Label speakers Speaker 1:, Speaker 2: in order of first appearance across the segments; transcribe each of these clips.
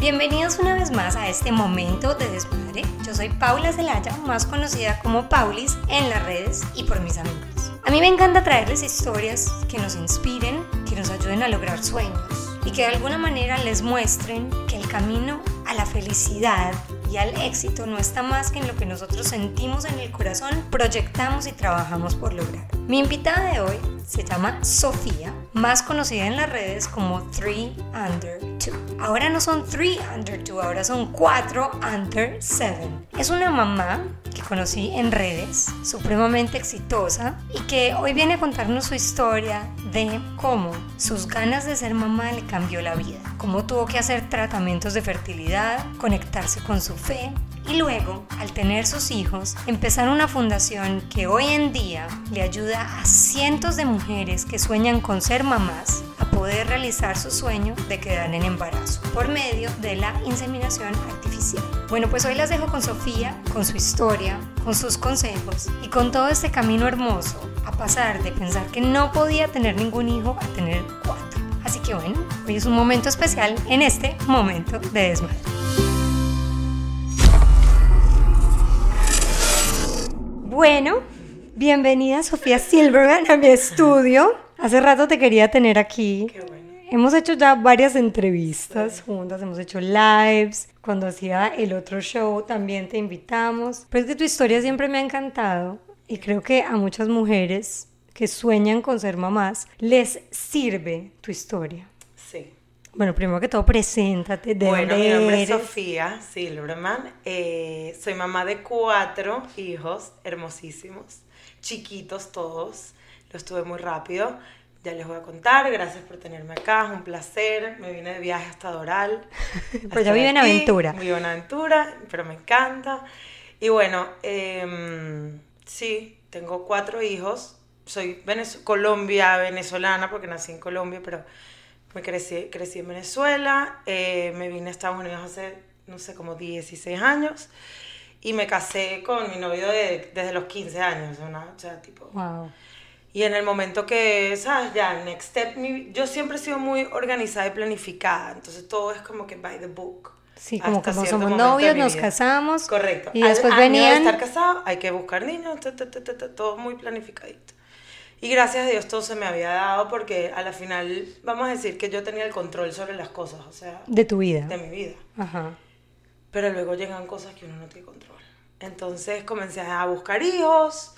Speaker 1: Bienvenidos una vez más a este momento de desmadre. Yo soy Paula Zelaya, más conocida como Paulis en las redes y por mis amigos. A mí me encanta traerles historias que nos inspiren, que nos ayuden a lograr sueños y que de alguna manera les muestren que el camino a la felicidad y al éxito no está más que en lo que nosotros sentimos en el corazón, proyectamos y trabajamos por lograr. Mi invitada de hoy se llama Sofía, más conocida en las redes como 3 Under 2. Ahora no son 3 Under 2, ahora son 4 Under 7. Es una mamá que conocí en redes, supremamente exitosa y que hoy viene a contarnos su historia de cómo sus ganas de ser mamá le cambió la vida, cómo tuvo que hacer tratamientos de fertilidad, conectarse con su fe y luego, al tener sus hijos, empezar una fundación que hoy en día le ayuda a cientos de mujeres que sueñan con ser mamás a poder realizar su sueño de quedar en embarazo por medio de la inseminación artificial. Bueno, pues hoy las dejo con Sofía, con su historia, con sus consejos y con todo este camino hermoso a pasar de pensar que no podía tener ningún hijo a tener cuatro. Así que bueno, hoy es un momento especial en este momento de desmadre. Bueno, bienvenida Sofía Silverman a mi estudio. Hace rato te quería tener aquí.
Speaker 2: Qué bueno.
Speaker 1: Hemos hecho ya varias entrevistas juntas, hemos hecho lives. Cuando hacía el otro show también te invitamos. Pero es que tu historia siempre me ha encantado y creo que a muchas mujeres que sueñan con ser mamás les sirve tu historia. Bueno, primero que todo, preséntate. ¿De
Speaker 2: bueno,
Speaker 1: dónde
Speaker 2: mi nombre es? Sofía Silverman. Eh, soy mamá de cuatro hijos hermosísimos, chiquitos todos. Los tuve muy rápido. Ya les voy a contar. Gracias por tenerme acá. Es un placer. Me vine de viaje hasta Doral.
Speaker 1: Pues ya vive en aventura.
Speaker 2: Vivo en aventura, pero me encanta. Y bueno, em, sí, tengo cuatro hijos. Soy venez- Colombia, venezolana, porque nací en Colombia, pero me crecí, crecí en Venezuela. Eh, me vine a Estados Unidos hace, no sé, como 16 años. Y me casé con mi novio de- desde los 15 años. una- o sea, tipo...
Speaker 1: Wow.
Speaker 2: Y en el momento que, ¿sabes? Ya, next step, mi- yo siempre he sido muy organizada y planificada, entonces todo es como que by the book.
Speaker 1: Sí, como somos
Speaker 2: de
Speaker 1: novios, nos casamos.
Speaker 2: Correcto.
Speaker 1: Y
Speaker 2: Al
Speaker 1: después
Speaker 2: año de
Speaker 1: venían.
Speaker 2: estar casado, hay que buscar niños, ta, ta, ta, ta, ta, todo muy planificadito. Y gracias a Dios todo se me había dado porque a la final, vamos a decir que yo tenía el control sobre las cosas, o sea,
Speaker 1: De tu vida.
Speaker 2: de mi vida.
Speaker 1: Ajá.
Speaker 2: Pero luego llegan cosas que uno no tiene control. Entonces comencé a buscar hijos,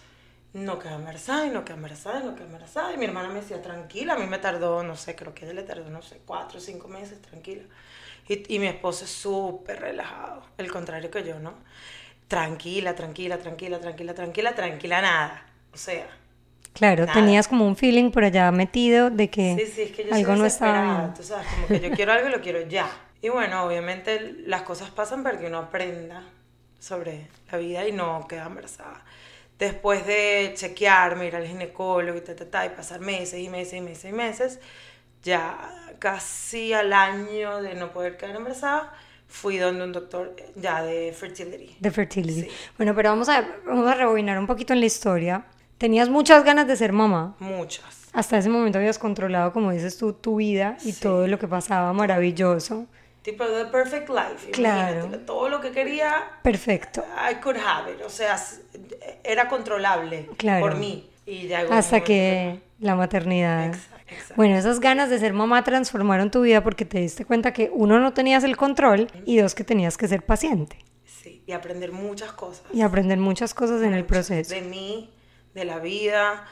Speaker 2: no quedé embarazada, y no quedé embarazada, y no quedé embarazada. Y mi hermana me decía, tranquila, a mí me tardó, no sé, creo que ella le tardó, no sé, cuatro o cinco meses, tranquila. Y, y mi esposo es súper relajado, el contrario que yo, ¿no? Tranquila, tranquila, tranquila, tranquila, tranquila, tranquila, nada. O sea,
Speaker 1: Claro,
Speaker 2: Nada.
Speaker 1: tenías como un feeling por allá metido de que,
Speaker 2: Sí, sí, es que yo
Speaker 1: algo no estaba bien.
Speaker 2: tú sabes, como que yo quiero algo y lo quiero ya. Y bueno, obviamente las cosas pasan para que uno aprenda sobre la vida y no queda embarazada. Después de chequearme, ir al ginecólogo y ta, ta, ta, y pasar meses y meses y meses y meses, ya casi al año de no poder quedar embarazada, fui donde un doctor ya de fertility.
Speaker 1: De fertility.
Speaker 2: Sí.
Speaker 1: Bueno, pero vamos a, vamos a rebobinar un poquito en la historia. Tenías muchas ganas de ser mamá.
Speaker 2: Muchas.
Speaker 1: Hasta ese momento habías controlado, como dices tú, tu vida y
Speaker 2: Sí.
Speaker 1: todo lo que pasaba maravilloso.
Speaker 2: Tipo, the perfect life.
Speaker 1: Claro.
Speaker 2: imagínate, Todo lo que quería
Speaker 1: Perfecto.
Speaker 2: I could have it, o sea, era controlable
Speaker 1: Claro.
Speaker 2: por mí. Y ya
Speaker 1: Hasta que la maternidad.
Speaker 2: Exacto, exacto.
Speaker 1: Bueno, esas ganas de ser mamá transformaron tu vida porque te diste cuenta que uno no tenías el control y dos que tenías que ser paciente
Speaker 2: Sí, y aprender muchas cosas.
Speaker 1: y aprender muchas cosas en el proceso.
Speaker 2: De mí, de la vida,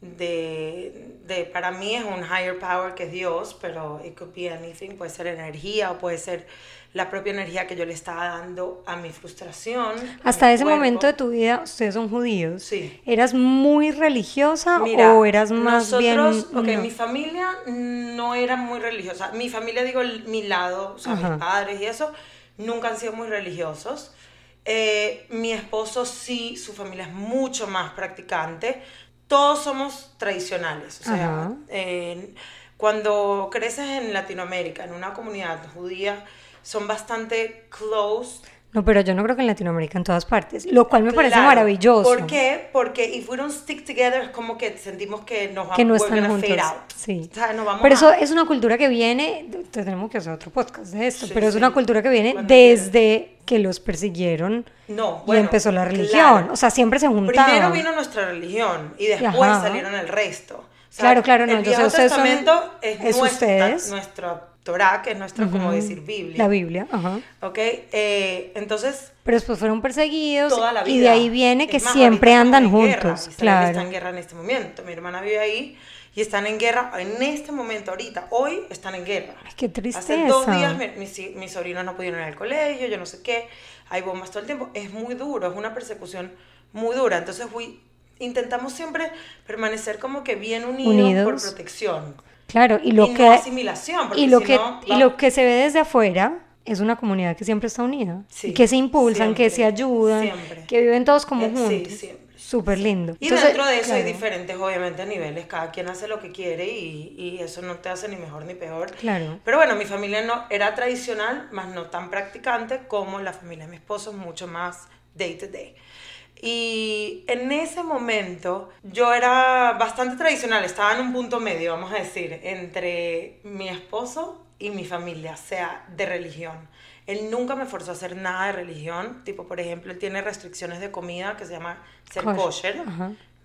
Speaker 2: de, de... Para mí es un higher power que es Dios, pero it could be anything. Puede ser energía o puede ser la propia energía que yo le estaba dando a mi frustración.
Speaker 1: Hasta
Speaker 2: mi
Speaker 1: ese
Speaker 2: cuerpo.
Speaker 1: momento de tu vida, ustedes son judíos.
Speaker 2: Sí.
Speaker 1: ¿Eras muy religiosa
Speaker 2: Mira,
Speaker 1: o eras más bien...
Speaker 2: nosotros, ok,
Speaker 1: no?
Speaker 2: mi familia no era muy religiosa. Mi familia, digo, mi lado, o sea,
Speaker 1: Ajá.
Speaker 2: mis padres y eso, nunca han sido muy religiosos. Eh, mi esposo sí, su familia es mucho más practicante. Todos somos tradicionales. O sea, eh, cuando creces en Latinoamérica, en una comunidad judía, son bastante close
Speaker 1: No, pero yo no creo que en Latinoamérica en todas partes, lo cual me parece
Speaker 2: Claro.
Speaker 1: maravilloso.
Speaker 2: ¿Por qué? Porque if we don't stick together es como que sentimos que nos
Speaker 1: que no están juntos. Sí.
Speaker 2: O sea, nos vamos
Speaker 1: pero eso
Speaker 2: a-
Speaker 1: es una cultura que viene, te- tenemos que hacer otro podcast de esto,
Speaker 2: Sí,
Speaker 1: pero es
Speaker 2: sí.
Speaker 1: una cultura que viene
Speaker 2: Cuando
Speaker 1: desde que los persiguieron
Speaker 2: No,
Speaker 1: y
Speaker 2: bueno,
Speaker 1: empezó la religión.
Speaker 2: claro.
Speaker 1: O sea, siempre se juntaban.
Speaker 2: Primero vino nuestra religión y después
Speaker 1: Ajá.
Speaker 2: salieron el resto. O sea,
Speaker 1: Claro, claro, no,
Speaker 2: El
Speaker 1: yo sé,
Speaker 2: Viejo
Speaker 1: ustedes son-
Speaker 2: Testamento es,
Speaker 1: es
Speaker 2: nuestra,
Speaker 1: ustedes.
Speaker 2: nuestra Torah, que es nuestra, como decir, Biblia.
Speaker 1: La Biblia, ajá.
Speaker 2: ¿Ok? Eh, entonces,
Speaker 1: Pero después fueron perseguidos
Speaker 2: toda la vida.
Speaker 1: y de ahí viene que
Speaker 2: más,
Speaker 1: siempre andan
Speaker 2: guerra.
Speaker 1: juntos.
Speaker 2: Israel
Speaker 1: Claro.
Speaker 2: está en guerra en este momento. Mi hermana vive ahí y están en guerra en este momento, ahorita. Hoy están en guerra.
Speaker 1: Ay, qué
Speaker 2: Hace
Speaker 1: tristeza.
Speaker 2: dos días mi- mis, mis sobrinos no pudieron ir al colegio, yo no sé qué. Hay bombas todo el tiempo. Es muy duro, es una persecución muy dura. Entonces fui, intentamos siempre permanecer como que bien unidos,
Speaker 1: Unidos.
Speaker 2: por protección.
Speaker 1: Claro, y lo
Speaker 2: y
Speaker 1: que
Speaker 2: no asimilación,
Speaker 1: y lo
Speaker 2: si
Speaker 1: que
Speaker 2: no,
Speaker 1: y lo que se ve desde afuera es una comunidad que siempre está unida,
Speaker 2: Sí,
Speaker 1: y que se impulsan, que
Speaker 2: siempre,
Speaker 1: se ayudan,
Speaker 2: siempre.
Speaker 1: que viven todos como
Speaker 2: Eh, sí,
Speaker 1: juntos.
Speaker 2: siempre.
Speaker 1: Súper lindo.
Speaker 2: Y
Speaker 1: Entonces,
Speaker 2: dentro de eso hay
Speaker 1: claro,
Speaker 2: diferentes, obviamente, niveles. Cada quien hace lo que quiere y, y eso no te hace ni mejor ni peor.
Speaker 1: Claro.
Speaker 2: Pero bueno, mi familia no era tradicional, más no tan practicante como la familia de mi esposo, mucho más day to day. Y en ese momento yo era bastante tradicional, estaba en un punto medio, vamos a decir, entre mi esposo y mi familia, sea de religión. Él nunca me forzó a hacer nada de religión, tipo, por ejemplo, él tiene restricciones de comida que se llama ser
Speaker 1: Kosher.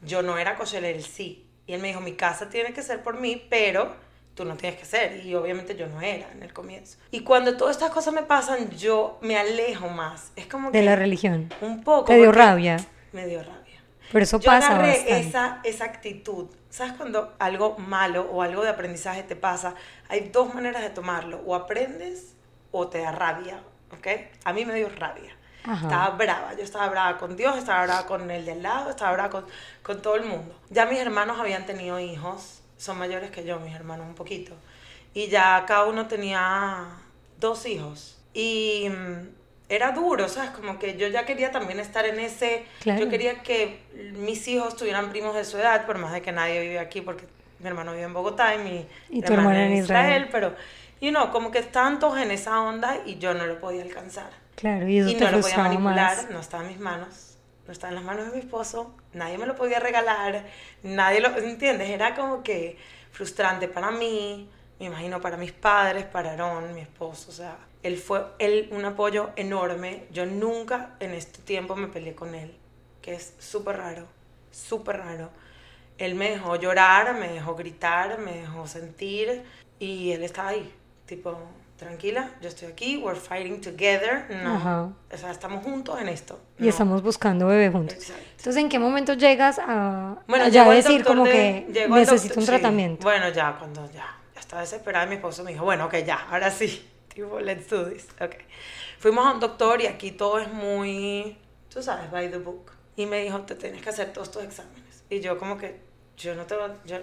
Speaker 2: Yo no era kosher, él sí. Y él me dijo, mi casa tiene que ser por mí, pero tú no tienes que ser. Y obviamente yo no era en el comienzo. Y cuando todas estas cosas me pasan, yo me alejo más. Es como que...
Speaker 1: de la religión.
Speaker 2: Un poco.
Speaker 1: Te dio rabia.
Speaker 2: Me dio rabia.
Speaker 1: Pero eso
Speaker 2: Yo
Speaker 1: pasa
Speaker 2: agarré
Speaker 1: bastante.
Speaker 2: esa, esa actitud. ¿Sabes cuando algo malo o algo de aprendizaje te pasa? Hay dos maneras de tomarlo. O aprendes o te da rabia. ¿Ok? A mí me dio rabia.
Speaker 1: Ajá.
Speaker 2: Estaba brava. Yo estaba brava con Dios, estaba brava con el de al lado, estaba brava con, con todo el mundo. Ya mis hermanos habían tenido hijos. Son mayores que yo, mis hermanos, un poquito. Y ya cada uno tenía dos hijos. Y mm, era duro, ¿sabes? Como que yo ya quería también estar en ese...
Speaker 1: Claro.
Speaker 2: Yo quería que mis hijos tuvieran primos de su edad, por más de que nadie vive aquí, porque mi hermano vive en Bogotá y mi
Speaker 1: Y tu hermana en Israel.
Speaker 2: pero, you know, como que estaban todos en esa onda y yo no lo podía alcanzar.
Speaker 1: Claro, y eso
Speaker 2: y
Speaker 1: te
Speaker 2: no lo podía manipular,
Speaker 1: más.
Speaker 2: no estaba en mis manos, no estaba en las manos de mi esposo, nadie me lo podía regalar, nadie lo, ¿entiendes? Era como que frustrante para mí, me imagino para mis padres, para Aarón, mi esposo, o sea, él fue él, un apoyo enorme, yo nunca en este tiempo me peleé con él, que es súper raro, súper raro. Él me dejó llorar, me dejó gritar, me dejó sentir y él estaba ahí, tipo, tranquila, yo estoy aquí, we're fighting together, no,
Speaker 1: Ajá.
Speaker 2: o sea, estamos juntos en esto.
Speaker 1: Y
Speaker 2: no.
Speaker 1: estamos buscando bebé juntos.
Speaker 2: Exacto.
Speaker 1: Entonces, ¿en qué momento llegas a,
Speaker 2: Bueno,
Speaker 1: a ya decir como
Speaker 2: de-
Speaker 1: que necesito un
Speaker 2: sí.
Speaker 1: tratamiento?
Speaker 2: Bueno, ya, cuando ya, ya estaba desesperada, mi esposo me dijo, bueno, ok, ya, ahora sí, tipo, let's do this, ok. Fuimos a un doctor y aquí todo es muy, tú sabes, by the book. Y me dijo, te tienes que hacer todos tus exámenes. Y yo como que, yo no te yo,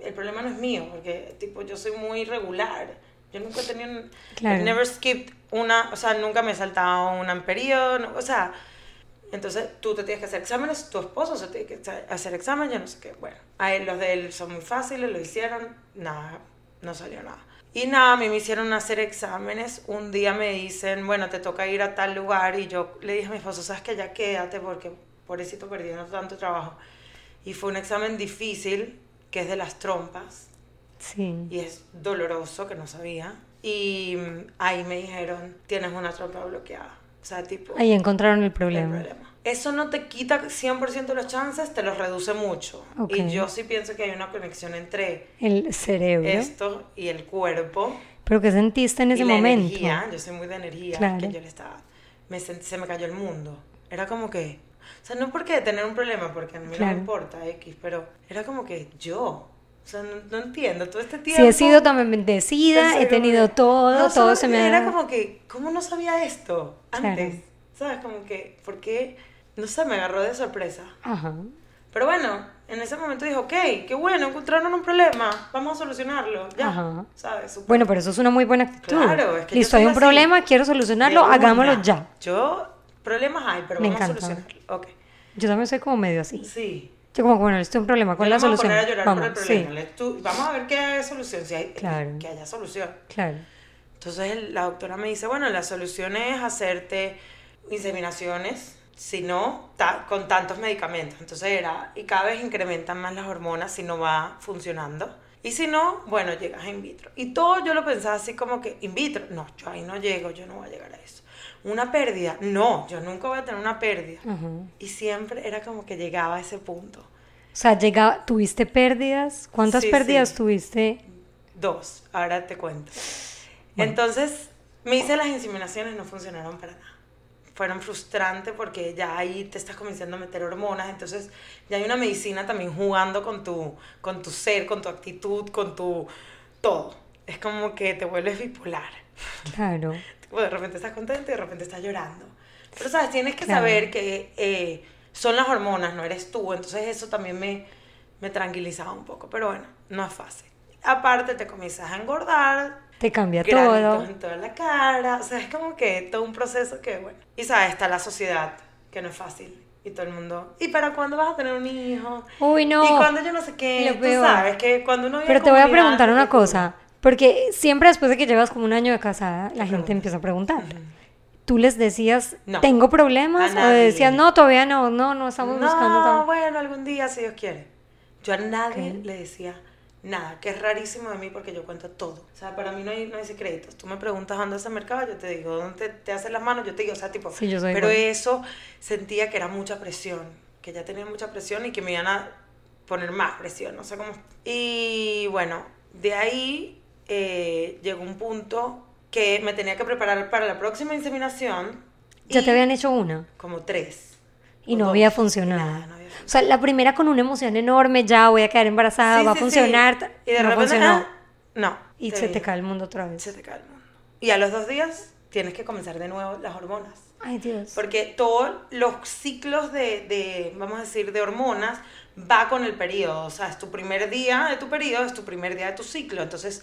Speaker 2: el problema no es mío, porque tipo, yo soy muy regular. Yo nunca he tenido, un-
Speaker 1: Claro.
Speaker 2: Never skipped una, o sea, nunca me he saltado un periodo, no, o sea, entonces tú te tienes que hacer exámenes, tu esposo se tiene que hacer- hacer exámenes, yo no sé qué. Bueno, a él, los de él son muy fáciles, lo hicieron, nada, no salió nada. Y nada, a mí me hicieron hacer exámenes. Un día me dicen, bueno, te toca ir a tal lugar. Y yo le dije a mi esposo, sabes que ya quédate porque pobrecito perdiendo tanto trabajo. Y fue un examen difícil, que es de las trompas
Speaker 1: Sí.
Speaker 2: y es doloroso, que no sabía. Y mm, ahí me dijeron, tienes una trompa bloqueada. O sea, tipo,
Speaker 1: Ahí encontraron el
Speaker 2: el
Speaker 1: problema.
Speaker 2: problema. Eso no te quita 100% los chances, te los reduce mucho.
Speaker 1: Ok.
Speaker 2: Y yo sí pienso que hay una conexión entre
Speaker 1: El cerebro.
Speaker 2: esto y el cuerpo.
Speaker 1: Pero ¿qué sentiste en
Speaker 2: y
Speaker 1: ese
Speaker 2: la
Speaker 1: momento?
Speaker 2: energía. Yo soy muy de energía.
Speaker 1: Claro.
Speaker 2: Que yo le estaba... Me sent- se me cayó el mundo. Era como que... O sea, no porque tener un problema, porque a mí no
Speaker 1: Claro.
Speaker 2: me importa X, pero era como que yo... O sea, no, no entiendo. Todo este tiempo...
Speaker 1: he sido tan bendecida, he tenido todo,
Speaker 2: no
Speaker 1: todo se me
Speaker 2: Era como que, ¿cómo no sabía esto antes?
Speaker 1: Claro.
Speaker 2: ¿Sabes? Como que, ¿por qué? No sé, me agarró de sorpresa.
Speaker 1: Ajá.
Speaker 2: Pero bueno, en ese momento dije, ok, qué bueno, encontraron un problema, vamos a solucionarlo. Ya,
Speaker 1: Ajá.
Speaker 2: ¿sabes? Súper.
Speaker 1: Bueno, pero eso es una muy buena actitud.
Speaker 2: Claro, es que
Speaker 1: Listo, hay un
Speaker 2: así.
Speaker 1: problema, quiero solucionarlo,
Speaker 2: una.
Speaker 1: hagámoslo ya.
Speaker 2: Yo, problemas hay, pero
Speaker 1: Me
Speaker 2: vamos a
Speaker 1: encanta.
Speaker 2: solucionarlo. Ok.
Speaker 1: Yo también soy como medio así.
Speaker 2: Sí.
Speaker 1: Yo como, bueno, esto es un problema, ¿cuál
Speaker 2: No
Speaker 1: es la
Speaker 2: vamos
Speaker 1: solución?
Speaker 2: poner a llorar
Speaker 1: Vamos,
Speaker 2: por el problema.
Speaker 1: sí,
Speaker 2: le- tú- vamos a ver qué hay solución, si hay,
Speaker 1: Claro.
Speaker 2: que haya solución.
Speaker 1: claro.
Speaker 2: Entonces la doctora me dice, bueno, la solución es hacerte inseminaciones, sino ta- con tantos medicamentos. Entonces era, y cada vez incrementan más las hormonas si no va funcionando. Y si no, bueno, llegas a in vitro. Y todo yo lo pensaba así como que, in vitro, no, yo ahí no llego, yo no voy a llegar a eso. Una pérdida, no, yo nunca voy a tener una pérdida. Y siempre era como que llegaba a ese punto.
Speaker 1: O sea, llegaba, ¿tuviste pérdidas? ¿Cuántas
Speaker 2: Sí,
Speaker 1: pérdidas
Speaker 2: sí.
Speaker 1: tuviste?
Speaker 2: Dos, ahora te cuento. Entonces, me hice las inseminaciones, no funcionaron para nada. Fueron frustrantes porque ya ahí te estás comenzando a meter hormonas, entonces ya hay una medicina también jugando con tu, con tu ser, con tu actitud, con tu todo. Es como que te vuelves bipolar.
Speaker 1: Claro.
Speaker 2: De repente estás contento y de repente estás llorando. Pero, ¿sabes? Tienes que
Speaker 1: Claro.
Speaker 2: saber que eh, son las hormonas, no eres tú. Entonces eso también me, me tranquilizaba un poco. Pero bueno, no es fácil. Aparte te comienzas a engordar,
Speaker 1: Te cambia todo.
Speaker 2: en toda la cara. O sea, es como que todo un proceso que, bueno. Y sabes, está la sociedad, que no es fácil. Y todo el mundo, ¿y para cuándo vas a tener un hijo?
Speaker 1: Uy, no.
Speaker 2: Y cuando yo no sé qué, tú sabes que cuando uno
Speaker 1: Pero te voy a preguntar una cosa, porque siempre después de que llevas como un año de casada, la gente empieza a preguntar. ¿Tú les decías,
Speaker 2: No.
Speaker 1: tengo problemas? ¿O decías, no, todavía no, no, no estamos buscando
Speaker 2: No, bueno, algún día, si Dios quiere. Yo a nadie le decía nada, que es rarísimo de mí porque yo cuento todo. O sea, para mí no hay, no hay secretos. Tú me preguntas dónde es el mercado, yo te digo, ¿dónde te, te hacen las manos? Yo te digo, o sea, tipo...
Speaker 1: Sí, yo soy
Speaker 2: pero
Speaker 1: igual.
Speaker 2: eso sentía que era mucha presión, que ya tenía mucha presión y que me iban a poner más presión, no sé cómo... Y bueno, de ahí eh, llegó un punto que me tenía que preparar para la próxima inseminación.
Speaker 1: Ya te habían hecho una
Speaker 2: Como tres.
Speaker 1: y no había funcionado.
Speaker 2: nada, no había
Speaker 1: O sea, la primera con una emoción enorme, ya voy a quedar embarazada,
Speaker 2: Sí,
Speaker 1: va a
Speaker 2: sí, sí.
Speaker 1: funcionar.
Speaker 2: Y de
Speaker 1: no
Speaker 2: repente,
Speaker 1: funcionó.
Speaker 2: ah, no.
Speaker 1: y se te cae el mundo otra vez.
Speaker 2: Se te cae el mundo. Y a los dos días tienes que comenzar de nuevo las hormonas.
Speaker 1: Ay, Dios.
Speaker 2: Porque todos los ciclos de, de, vamos a decir, de hormonas va con el periodo. O sea, es tu primer día de tu periodo, es tu primer día de tu ciclo. Entonces,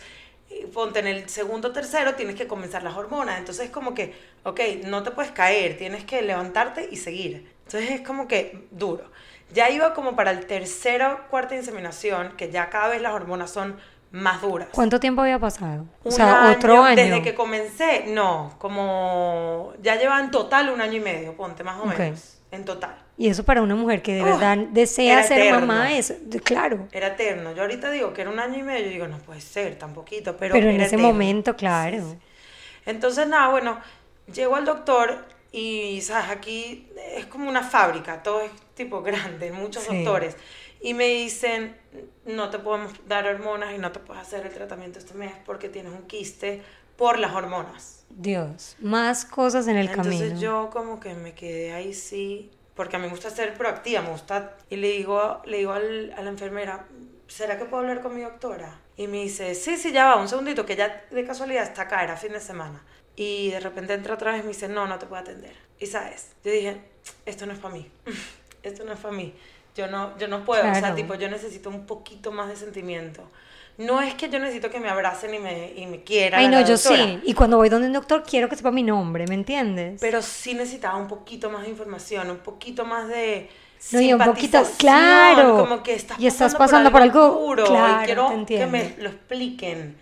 Speaker 2: ponte en el segundo o tercero, tienes que comenzar las hormonas. Entonces, es como que, ok, no te puedes caer, tienes que levantarte y seguir. Entonces, es como que duro. Ya iba como para el tercero o cuarta inseminación, que ya cada vez las hormonas son más duras.
Speaker 1: ¿Cuánto tiempo había pasado? O
Speaker 2: Un
Speaker 1: sea, otro año.
Speaker 2: Desde que comencé, no, como ya lleva en total un año y medio, ponte más o menos, en total.
Speaker 1: Y eso para una mujer que de
Speaker 2: Oh,
Speaker 1: verdad desea ser
Speaker 2: eterno.
Speaker 1: mamá es, claro.
Speaker 2: Era eterno. Yo ahorita digo que era un año y medio, yo digo, no puede ser, tan poquito, pero
Speaker 1: Pero en
Speaker 2: era
Speaker 1: ese
Speaker 2: eterno.
Speaker 1: momento, claro.
Speaker 2: Sí, sí. Entonces, nada, bueno, llego al doctor y, ¿sabes? Aquí es como una fábrica, todo es tipo grande, muchos
Speaker 1: Sí.
Speaker 2: doctores. Y me dicen, no te podemos dar hormonas y no te puedes hacer el tratamiento este mes porque tienes un quiste por las hormonas.
Speaker 1: Dios, más cosas en el
Speaker 2: Entonces
Speaker 1: camino.
Speaker 2: yo como que me quedé ahí sí, porque a mí me gusta ser proactiva, me gusta, y le digo, le digo al- a la enfermera, ¿será que puedo hablar con mi doctora? Y me dice, sí, sí, ya va, un segundito, que ya de casualidad está acá, era fin de semana. Y de repente entra otra vez y me dice, no, no te puedo atender. Y sabes, yo dije, esto no es para mí, esto no es para mí. Yo no, yo no puedo, o sea,
Speaker 1: Claro.
Speaker 2: tipo, yo necesito un poquito más de sentimiento. No es que yo necesito que me abracen y me, y me quieran.
Speaker 1: Ay, no, yo
Speaker 2: doctora.
Speaker 1: sí. Y cuando voy donde un doctor, quiero que sepa mi nombre, ¿me entiendes?
Speaker 2: Pero sí necesitaba un poquito más de información, un poquito más de
Speaker 1: No, y un poquito-
Speaker 2: simpatización,
Speaker 1: claro.
Speaker 2: Como que estás
Speaker 1: Y estás
Speaker 2: pasando,
Speaker 1: pasando por algo-
Speaker 2: duro
Speaker 1: claro,
Speaker 2: y quiero
Speaker 1: te
Speaker 2: que me lo expliquen.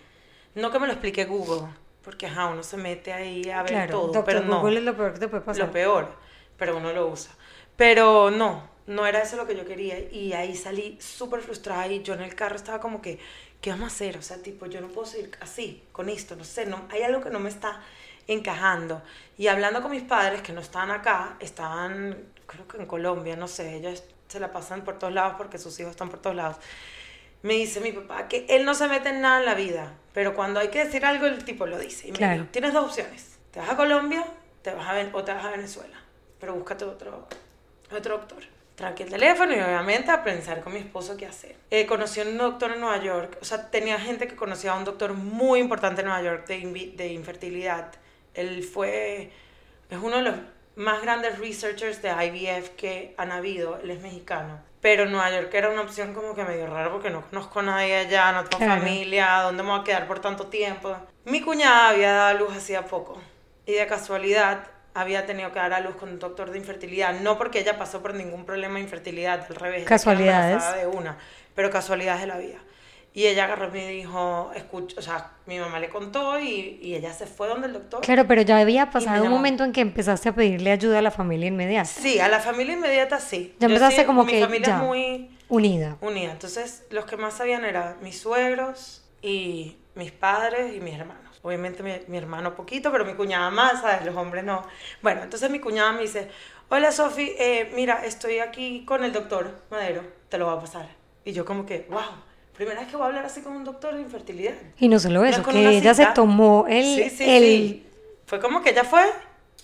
Speaker 2: No que me lo explique Google, porque ajá, uno se mete ahí a ver
Speaker 1: claro,
Speaker 2: todo,
Speaker 1: doctor
Speaker 2: pero no.
Speaker 1: Google es lo peor que te puede pasar.
Speaker 2: Lo peor, pero uno lo usa. Pero no, no era eso lo que yo quería. Y ahí salí súper frustrada y yo en el carro estaba como que, ¿qué vamos a hacer? O sea, tipo, yo no puedo seguir así, con esto, no sé, no, hay algo que no me está encajando. Y hablando con mis padres que no estaban acá, estaban, creo que en Colombia, no sé, ellos se la pasan por todos lados porque sus hijos están por todos lados. Me dice mi papá que él no se mete en nada en la vida, pero cuando hay que decir algo, el tipo lo dice. Y me
Speaker 1: Claro.
Speaker 2: dijo, tienes dos opciones. Te vas a Colombia te vas a o te vas a Venezuela, pero búscate otro, otro doctor. Tranqui el teléfono y obviamente a pensar con mi esposo qué hacer. Eh, conocí a un doctor en Nueva York, o sea, tenía gente que conocía a un doctor muy importante en Nueva York de, de infertilidad. Él fue, es uno de los más grandes researchers de IVF que han habido, él es mexicano. Pero Nueva York era una opción como que medio rara porque no conozco a nadie allá, no tengo
Speaker 1: Claro.
Speaker 2: familia, ¿dónde me voy a quedar por tanto tiempo? Mi cuñada había dado a luz hacía poco y de casualidad había tenido que dar a luz con un doctor de infertilidad, no porque ella pasó por ningún problema de infertilidad, al revés,
Speaker 1: Casualidades.
Speaker 2: de una, pero casualidades de la vida. Y ella agarró y me dijo, escucha, o sea, mi mamá le contó y, y ella se fue donde el doctor.
Speaker 1: Claro, pero ya había pasado un momento en que empezaste a pedirle ayuda a la familia inmediata.
Speaker 2: Sí, a la familia inmediata sí.
Speaker 1: Ya empezaste
Speaker 2: sí,
Speaker 1: como
Speaker 2: mi
Speaker 1: que
Speaker 2: familia
Speaker 1: ya.
Speaker 2: es muy
Speaker 1: Unida.
Speaker 2: unida. Entonces, los que más sabían eran mis suegros y mis padres y mis hermanos. Obviamente mi, mi hermano poquito, pero mi cuñada más, ¿sabes? Los hombres no. Bueno, entonces mi cuñada me dice, hola Sofi, eh, mira, estoy aquí con el doctor Madero, te lo va a pasar. Y yo como que, wow, primera vez que voy a hablar así con un doctor de infertilidad.
Speaker 1: Y no solo eso, que ella se tomó el...
Speaker 2: Sí, sí,
Speaker 1: el
Speaker 2: sí. Fue como que ella fue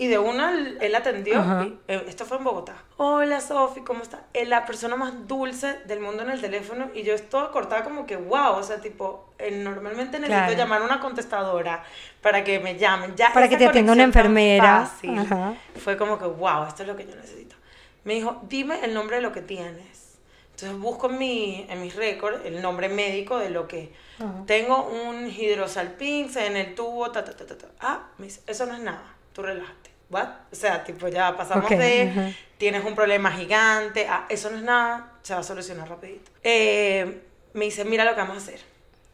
Speaker 2: y de una él atendió. Y, eh, esto fue en Bogotá. Hola Sofi, ¿cómo está? Es la persona más dulce del mundo en el teléfono y yo estoy cortada como que wow, o sea, tipo, eh, normalmente necesito
Speaker 1: Claro.
Speaker 2: llamar a una contestadora para que me llamen. Ya
Speaker 1: Para que te atienda una enfermera.
Speaker 2: fácil,
Speaker 1: Ajá.
Speaker 2: Fue como que wow, esto es lo que yo necesito. Me dijo, dime el nombre de lo que tienes. Entonces busco en, mi, en mis récords el nombre médico de lo que
Speaker 1: Ajá.
Speaker 2: tengo un hidrosalpinx en el tubo, ta, ta, ta, ta, ta. Ah, me dice, eso no es nada, tú relájate. ¿What? O sea, tipo, ya pasamos
Speaker 1: Ok,
Speaker 2: de,
Speaker 1: ajá.
Speaker 2: tienes un problema gigante, ah, eso no es nada, se va a solucionar rapidito. Eh, me dice, mira lo que vamos a hacer.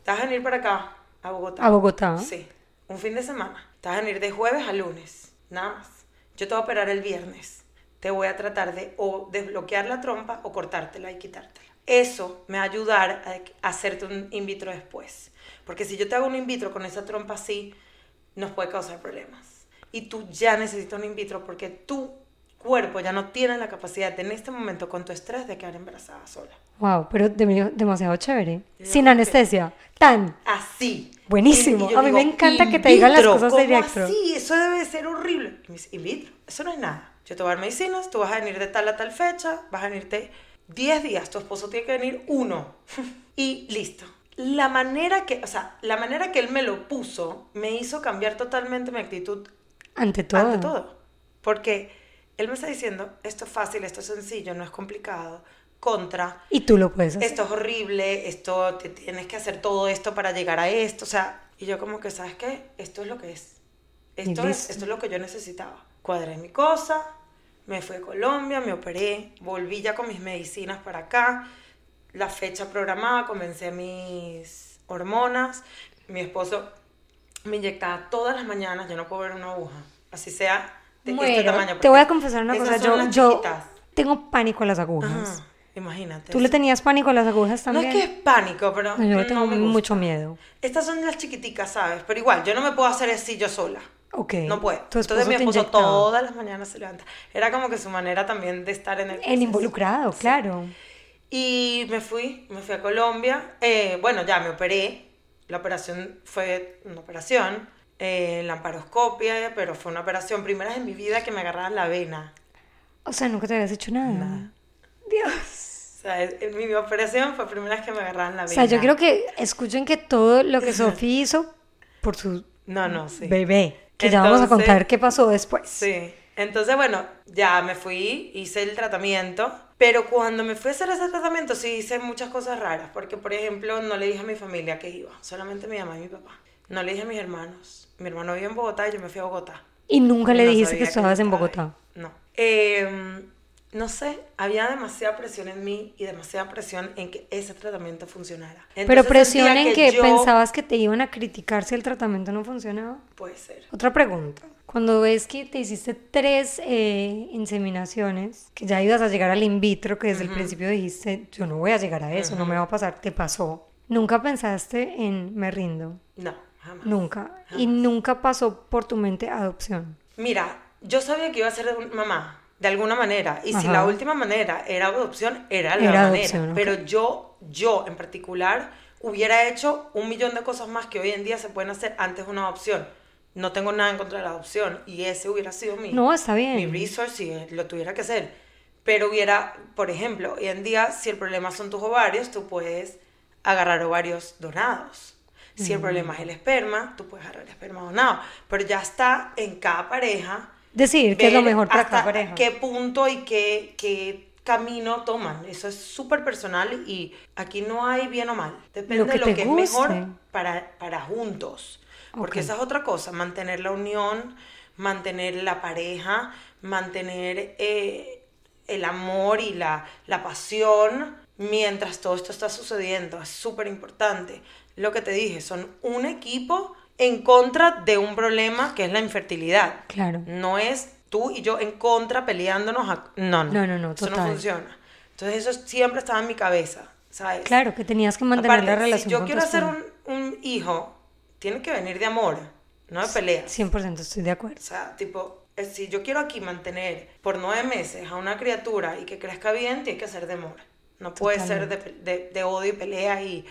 Speaker 2: Te vas a venir para acá, a Bogotá.
Speaker 1: A Bogotá.
Speaker 2: Sí, un fin de semana. Te vas a venir de jueves a lunes, nada más. Yo te voy a operar el viernes. Te voy a tratar de o desbloquear la trompa o cortártela y quitártela. Eso me va a ayudar a hacerte un in vitro después. Porque si yo te hago un in vitro con esa trompa así, nos puede causar problemas. Y tú ya necesitas un in vitro porque tu cuerpo ya no tiene la capacidad en este momento con tu estrés de quedar embarazada sola.
Speaker 1: Wow, pero de- demasiado chévere. Sin anestesia. Tan.
Speaker 2: Así.
Speaker 1: Buenísimo.
Speaker 2: Y- y yo
Speaker 1: A mí me encanta
Speaker 2: "In
Speaker 1: que te digan las cosas
Speaker 2: ¿cómo
Speaker 1: directo".
Speaker 2: así? Eso debe ser horrible. Y me dice, in vitro, eso no es nada. Yo te voy a dar medicinas, tú vas a venir de tal a tal fecha, vas a venirte 10 días, tu esposo tiene que venir uno. y listo. La manera que, o sea, la manera que él me lo puso me hizo cambiar totalmente mi actitud
Speaker 1: Ante todo.
Speaker 2: ante todo. Porque él me está diciendo, esto es fácil, esto es sencillo, no es complicado. Contra,
Speaker 1: Y tú lo puedes hacer.
Speaker 2: esto es horrible, esto te tienes que hacer todo esto para llegar a esto, o sea, y yo como que, ¿sabes qué? Esto es lo que es. Esto es, esto es lo que yo necesitaba. Cuadré mi cosa, me fui a Colombia, me operé, volví ya con mis medicinas para acá, la fecha programada, comencé mis hormonas, mi esposo me inyectaba todas las mañanas, yo no puedo ver una aguja, así sea de este
Speaker 1: Bueno,
Speaker 2: tamaño.
Speaker 1: te voy a confesar una cosa. Yo, yo tengo pánico a las agujas.
Speaker 2: Ajá, imagínate.
Speaker 1: ¿Tú le tenías pánico a las agujas
Speaker 2: No
Speaker 1: también?
Speaker 2: es que es pánico, pero
Speaker 1: No, yo le
Speaker 2: no
Speaker 1: tengo mucho miedo.
Speaker 2: Estas son las chiquiticas, ¿sabes? Pero igual, yo no me puedo hacer así yo sola.
Speaker 1: Ok.
Speaker 2: No puedo. Entonces mi esposo todas las mañanas se levanta. Era como que su manera también de estar en el
Speaker 1: En involucrado, claro.
Speaker 2: Y me fui, me fui a Colombia. Eh, bueno, ya me operé. La operación fue una operación, eh, lamparoscopia, pero fue una operación primera en mi vida que me agarraban la vena.
Speaker 1: O sea, nunca te habías hecho nada.
Speaker 2: Nada.
Speaker 1: Dios.
Speaker 2: O sea, mi, operación fue primera vez que me agarraban la
Speaker 1: O
Speaker 2: vena.
Speaker 1: sea, yo quiero que escuchen que todo lo que Sofía hizo por su
Speaker 2: No, no, sí.
Speaker 1: bebé. Que ya vamos a
Speaker 2: Entonces-
Speaker 1: contar qué pasó después.
Speaker 2: Sí. Entonces, bueno, ya me fui, hice el tratamiento, pero cuando me fui a hacer ese tratamiento sí hice muchas cosas raras, porque por ejemplo no le dije a mi familia que iba, solamente mi mamá y mi papá. No le dije a mis hermanos. Mi hermano vive en Bogotá y yo me fui a Bogotá.
Speaker 1: Y nunca le
Speaker 2: No
Speaker 1: dijiste que estabas en Bogotá.
Speaker 2: No. Eh, no sé, había demasiada presión en mí y demasiada presión en que ese tratamiento funcionara.
Speaker 1: Pero presión en que
Speaker 2: yo-
Speaker 1: pensabas que te iban a criticar si el tratamiento no funcionaba.
Speaker 2: Puede ser.
Speaker 1: Otra pregunta. Cuando ves que te hiciste tres eh, inseminaciones, que ya ibas a llegar al in vitro, que desde el principio dijiste, yo no voy a llegar a eso, no me va a pasar, te pasó. ¿Nunca pensaste en me rindo?
Speaker 2: No, jamás.
Speaker 1: Nunca. Y nunca pasó por tu mente adopción.
Speaker 2: Mira, yo sabía que iba a ser mamá, de alguna manera. Y si
Speaker 1: Ajá.
Speaker 2: la última manera era adopción, era la
Speaker 1: Era
Speaker 2: manera.
Speaker 1: adopción, ok.
Speaker 2: Pero yo, yo en particular, hubiera hecho un millón de cosas más que hoy en día se pueden hacer antes de una adopción. No tengo nada en contra de la adopción. Y ese hubiera sido mi,
Speaker 1: No, está bien.
Speaker 2: mi resource si lo tuviera que hacer. Pero hubiera, por ejemplo, hoy en día, si el problema son tus ovarios, tú puedes agarrar ovarios donados. Si el problema es el esperma, tú puedes agarrar el esperma donado. Pero ya está en cada pareja
Speaker 1: Decir que es lo mejor para
Speaker 2: hasta
Speaker 1: cada pareja.
Speaker 2: qué punto y qué, qué camino toman. Eso es súper personal y aquí no hay bien o mal. Depende
Speaker 1: Lo que
Speaker 2: de lo que es mejor para, para juntos. Porque
Speaker 1: Ok.
Speaker 2: esa es otra cosa, mantener la unión, mantener la pareja, mantener eh, el amor y la, la pasión mientras todo esto está sucediendo. Es súper importante. Lo que te dije, son un equipo en contra de un problema que es la infertilidad.
Speaker 1: Claro.
Speaker 2: No es tú y yo en contra peleándonos. a- No, no.
Speaker 1: No, no, no,
Speaker 2: Eso no
Speaker 1: total.
Speaker 2: funciona. Entonces eso siempre estaba en mi cabeza, ¿sabes?
Speaker 1: Claro, que tenías que mantener
Speaker 2: Aparte,
Speaker 1: la relación
Speaker 2: si yo
Speaker 1: con
Speaker 2: quiero hacer un, un hijo, tiene que venir de amor, no de peleas.
Speaker 1: 100% estoy de acuerdo.
Speaker 2: O sea, tipo, eh, si yo quiero aquí mantener por nueve meses a una criatura y que crezca bien, tiene que ser de amor. No puede ser de, pe- de- de odio y pelea y...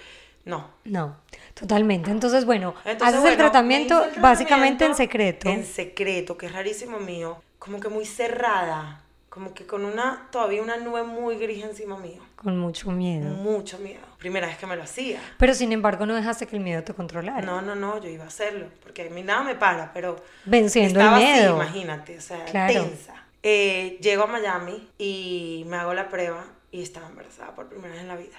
Speaker 2: No.
Speaker 1: No, totalmente. Entonces, bueno,
Speaker 2: Entonces,
Speaker 1: haces el tratamiento
Speaker 2: el
Speaker 1: básicamente en
Speaker 2: tratamiento
Speaker 1: secreto.
Speaker 2: En secreto, que es rarísimo mío. Como que muy cerrada. Como que con una, todavía una nube muy gris encima mío.
Speaker 1: Con mucho miedo.
Speaker 2: Mucho miedo. Primera vez que me lo hacía.
Speaker 1: Pero sin embargo, no dejaste que el miedo te controlara.
Speaker 2: No, no, no, yo iba a hacerlo. Porque a mí nada me para, pero...
Speaker 1: Venciendo el miedo.
Speaker 2: así, imagínate, o sea,
Speaker 1: Claro.
Speaker 2: tensa. Eh, llego a Miami y me hago la prueba y estaba embarazada por primera vez en la vida.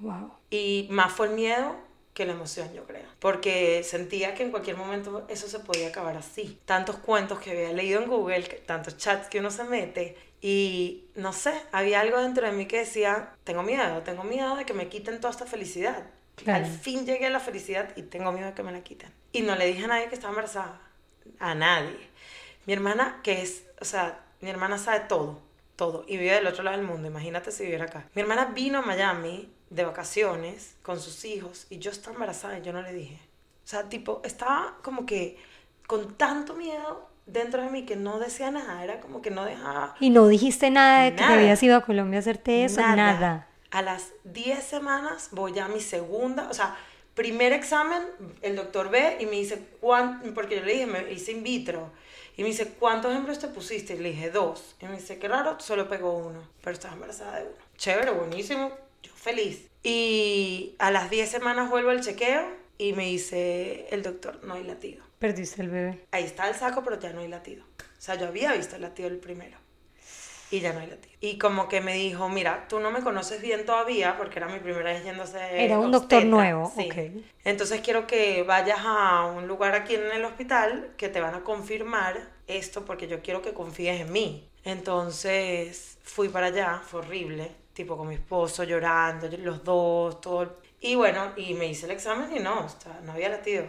Speaker 1: Wow.
Speaker 2: Y más fue el miedo que la emoción, yo creo. Porque sentía que en cualquier momento eso se podía acabar así. Tantos cuentos que había leído en Google, tantos chats que uno se mete. Y no sé, había algo dentro de mí que decía, tengo miedo, tengo miedo de que me quiten toda esta felicidad.
Speaker 1: Claro.
Speaker 2: Al fin llegué a la felicidad y tengo miedo de que me la quiten. Y no le dije a nadie que estaba embarazada. A nadie. Mi hermana, que es, o sea, mi hermana sabe todo, todo. Y vive del otro lado del mundo. Imagínate si viviera acá. Mi hermana vino a Miami de vacaciones con sus hijos y yo estaba embarazada y yo no le dije. O sea, tipo, estaba como que con tanto miedo dentro de mí que no decía nada. Era como que no dejaba
Speaker 1: Y no dijiste nada de que te
Speaker 2: Nada.
Speaker 1: habías ido a Colombia a hacerte eso, nada.
Speaker 2: A las 10 semanas voy a mi segunda, o sea, primer examen, el doctor ve y me dice, ¿cuán-? porque yo le dije, me hice in vitro. Y me dice, ¿cuántos embryos te pusiste? Y le dije, dos. Y me dice, qué raro, solo pegó uno, pero estás embarazada de uno. Chévere, buenísimo, yo feliz. Y a las 10 semanas vuelvo al chequeo y me dice el doctor, no hay latido.
Speaker 1: Perdiste el bebé.
Speaker 2: Ahí está el saco, pero ya no hay latido. O sea, yo había visto el latido el primero. Y ya no hay latido. Y como que me dijo, mira, tú no me conoces bien todavía, porque era mi primera vez yéndose.
Speaker 1: Era un doctor nuevo, ok.
Speaker 2: Entonces quiero que vayas a un lugar aquí en el hospital que te van a confirmar esto, porque yo quiero que confíes en mí. Entonces fui para allá, fue horrible, tipo con mi esposo llorando, los dos, todo. Y bueno, y me hice el examen y no, o sea, no había latido.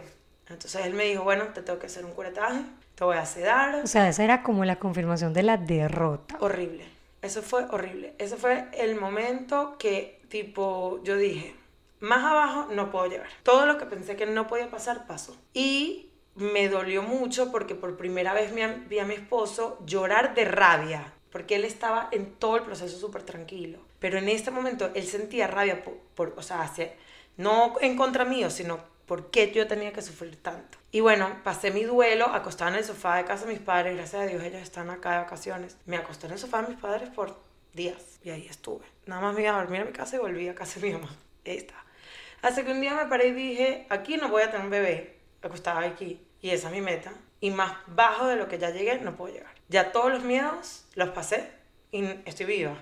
Speaker 2: Entonces él me dijo, bueno, te tengo que hacer un curetaje, te voy a sedar.
Speaker 1: O sea, esa era como la confirmación de la derrota.
Speaker 2: Horrible. Eso fue horrible. Ese fue el momento que, tipo, yo dije, más abajo no puedo llegar. Todo lo que pensé que no podía pasar, pasó. Y me dolió mucho porque por primera vez vi a mi esposo llorar de rabia, porque él estaba en todo el proceso súper tranquilo. Pero en este momento él sentía rabia por, por- o sea, hacia, no en contra mío, sino por qué yo tenía que sufrir tanto. Y bueno, pasé mi duelo acostada en el sofá de casa de mis padres, gracias a Dios ellos están acá de vacaciones. Me acosté en el sofá de mis padres por días y ahí estuve. Nada más me iba a dormir a mi casa y volví a casa de mi mamá. Ahí está. Hasta que un día me paré y dije, aquí no voy a tener un bebé, acostada aquí, y esa es mi meta. Y más bajo de lo que ya llegué, no puedo llegar. Ya todos los miedos los pasé y estoy viva.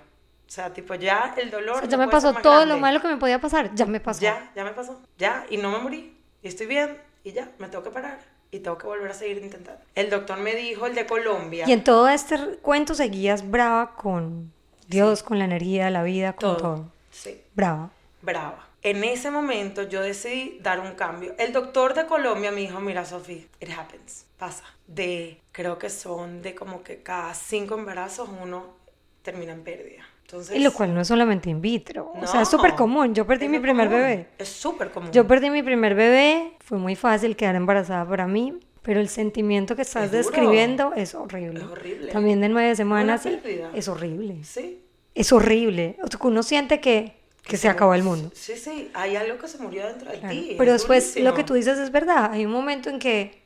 Speaker 2: O sea, tipo, ya el dolor...
Speaker 1: O sea, ya me pasó todo lo
Speaker 2: grande.
Speaker 1: malo que me podía pasar, ya me pasó.
Speaker 2: Ya, ya me pasó. Ya, y no me morí. Y estoy bien. Y ya, me tengo que parar. Y tengo que volver a seguir intentando. El doctor me dijo, el de Colombia.
Speaker 1: Y en todo este cuento seguías brava con Dios, con la energía, la vida, con todo.
Speaker 2: todo. Sí,
Speaker 1: Brava.
Speaker 2: brava. En ese momento yo decidí dar un cambio. El doctor de Colombia me dijo, mira, Sophie, it happens. Pasa. De, creo que son de como que cada cinco embarazos uno termina en pérdida. Entonces,
Speaker 1: Y lo cual no es solamente in vitro. o sea, es
Speaker 2: no,
Speaker 1: súper común. Yo perdí mi primer
Speaker 2: común.
Speaker 1: bebé.
Speaker 2: Es súper común.
Speaker 1: Yo perdí mi primer bebé. Fue muy fácil quedar embarazada para mí. Pero el sentimiento que estás
Speaker 2: Es
Speaker 1: describiendo es horrible.
Speaker 2: Es horrible.
Speaker 1: También de nueve semanas. Es horrible.
Speaker 2: Sí.
Speaker 1: Es horrible. O sea, uno siente que, que se acabó el mundo.
Speaker 2: Sí, sí, hay algo que se murió dentro de
Speaker 1: Claro.
Speaker 2: ti.
Speaker 1: Pero
Speaker 2: es
Speaker 1: después
Speaker 2: durísimo.
Speaker 1: lo que tú dices es verdad. Hay un momento en que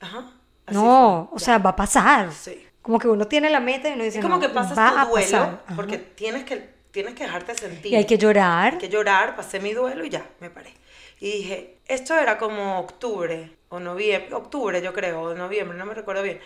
Speaker 2: Ajá. así
Speaker 1: no,
Speaker 2: fue.
Speaker 1: o sea, va a pasar.
Speaker 2: Sí.
Speaker 1: Como que uno tiene la meta y uno dice,
Speaker 2: Es como
Speaker 1: no,
Speaker 2: que pasas
Speaker 1: va
Speaker 2: tu
Speaker 1: a
Speaker 2: duelo porque tienes que, tienes que dejarte sentir.
Speaker 1: Y hay que llorar.
Speaker 2: Hay que llorar, pasé mi duelo y ya, me paré. Y dije, esto era como octubre o noviembre, octubre yo creo, o noviembre, no me recuerdo bien.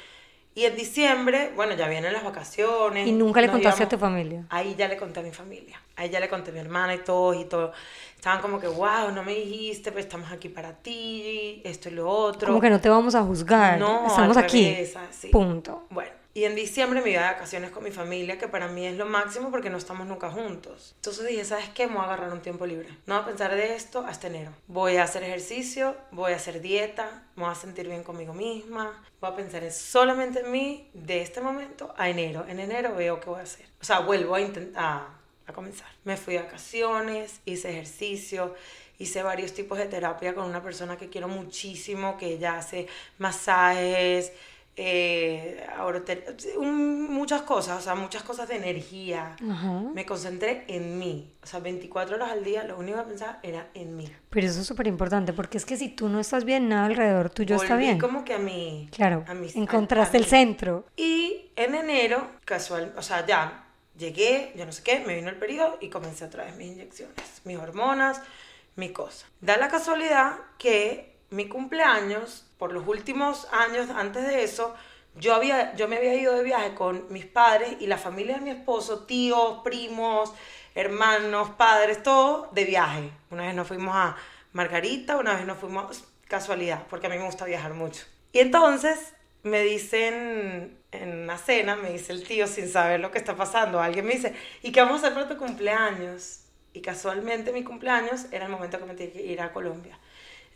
Speaker 2: Y en diciembre, bueno, ya vienen las vacaciones.
Speaker 1: Y nunca le contaste a tu familia.
Speaker 2: Ahí ya le conté a mi familia. Ahí ya le conté a mi hermana y todos y todo. Estaban como que, wow, no me dijiste, pero estamos aquí para ti, esto y lo otro.
Speaker 1: Como que no te vamos a juzgar.
Speaker 2: No,
Speaker 1: Estamos aquí.
Speaker 2: revés.
Speaker 1: Punto.
Speaker 2: Bueno, Y en diciembre me iba de vacaciones con mi familia, que para mí es lo máximo porque no estamos nunca juntos. Entonces dije, ¿sabes qué? Me voy a agarrar un tiempo libre. No voy a pensar de esto hasta enero. Voy a hacer ejercicio, voy a hacer dieta, me voy a sentir bien conmigo misma. Voy a pensar en solamente en mí de este momento a enero. En enero veo qué voy a hacer. O sea, vuelvo a intentar a comenzar. Me fui de vacaciones, hice ejercicio, hice varios tipos de terapia con una persona que quiero muchísimo, que ella hace masajes, eh, muchas cosas, o sea, muchas cosas de energía. Me concentré en mí. O sea, 24 horas al día, lo único que pensaba era en mí.
Speaker 1: Pero eso es súper importante, porque es que si tú no estás bien, nada alrededor tuyo está bien.
Speaker 2: como que a mí.
Speaker 1: Claro, a encontraste el centro.
Speaker 2: Y en enero, casual, o sea, ya llegué, yo no sé qué, me vino el periodo y comencé otra vez mis inyecciones, mis hormonas, mi cosa. Da la casualidad que mi cumpleaños por los últimos años antes de eso, yo, había, yo me había ido de viaje con mis padres y la familia de mi esposo, tíos, primos, hermanos, padres, todo de viaje. Una vez nos fuimos a Margarita, una vez nos fuimos, casualidad, porque a mí me gusta viajar mucho. Y entonces me dicen en una cena, me dice el tío sin saber lo que está pasando, alguien me dice, ¿y qué vamos a hacer para tu cumpleaños? Y casualmente mi cumpleaños era el momento que me tenía que ir a Colombia.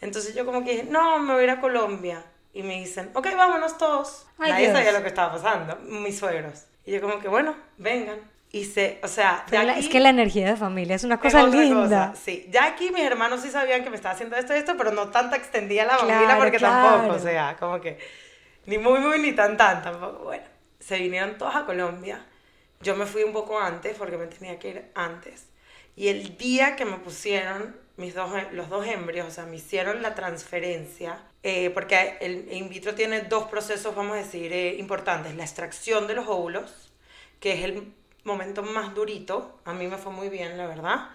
Speaker 2: Entonces yo como que dije, no, me voy a ir a Colombia. Y me dicen, ok, vámonos todos. Nadie sabía lo que estaba pasando, mis suegros. Y yo como que, bueno, vengan. Y se, o sea,
Speaker 1: es que la energía de familia es una cosa linda.
Speaker 2: Sí, ya aquí mis hermanos sí sabían que me estaba haciendo esto y esto, pero no tanta extendía la familia porque tampoco, o sea, como que ni muy, muy, ni tan, tan, tampoco. Bueno, se vinieron todos a Colombia. Yo me fui un poco antes porque me tenía que ir antes. Y el día que me pusieron mis dos, los dos embrios, o sea, me hicieron la transferencia, eh, porque el in vitro tiene dos procesos, vamos a decir, eh, importantes. La extracción de los óvulos, que es el momento más durito, a mí me fue muy bien, la verdad.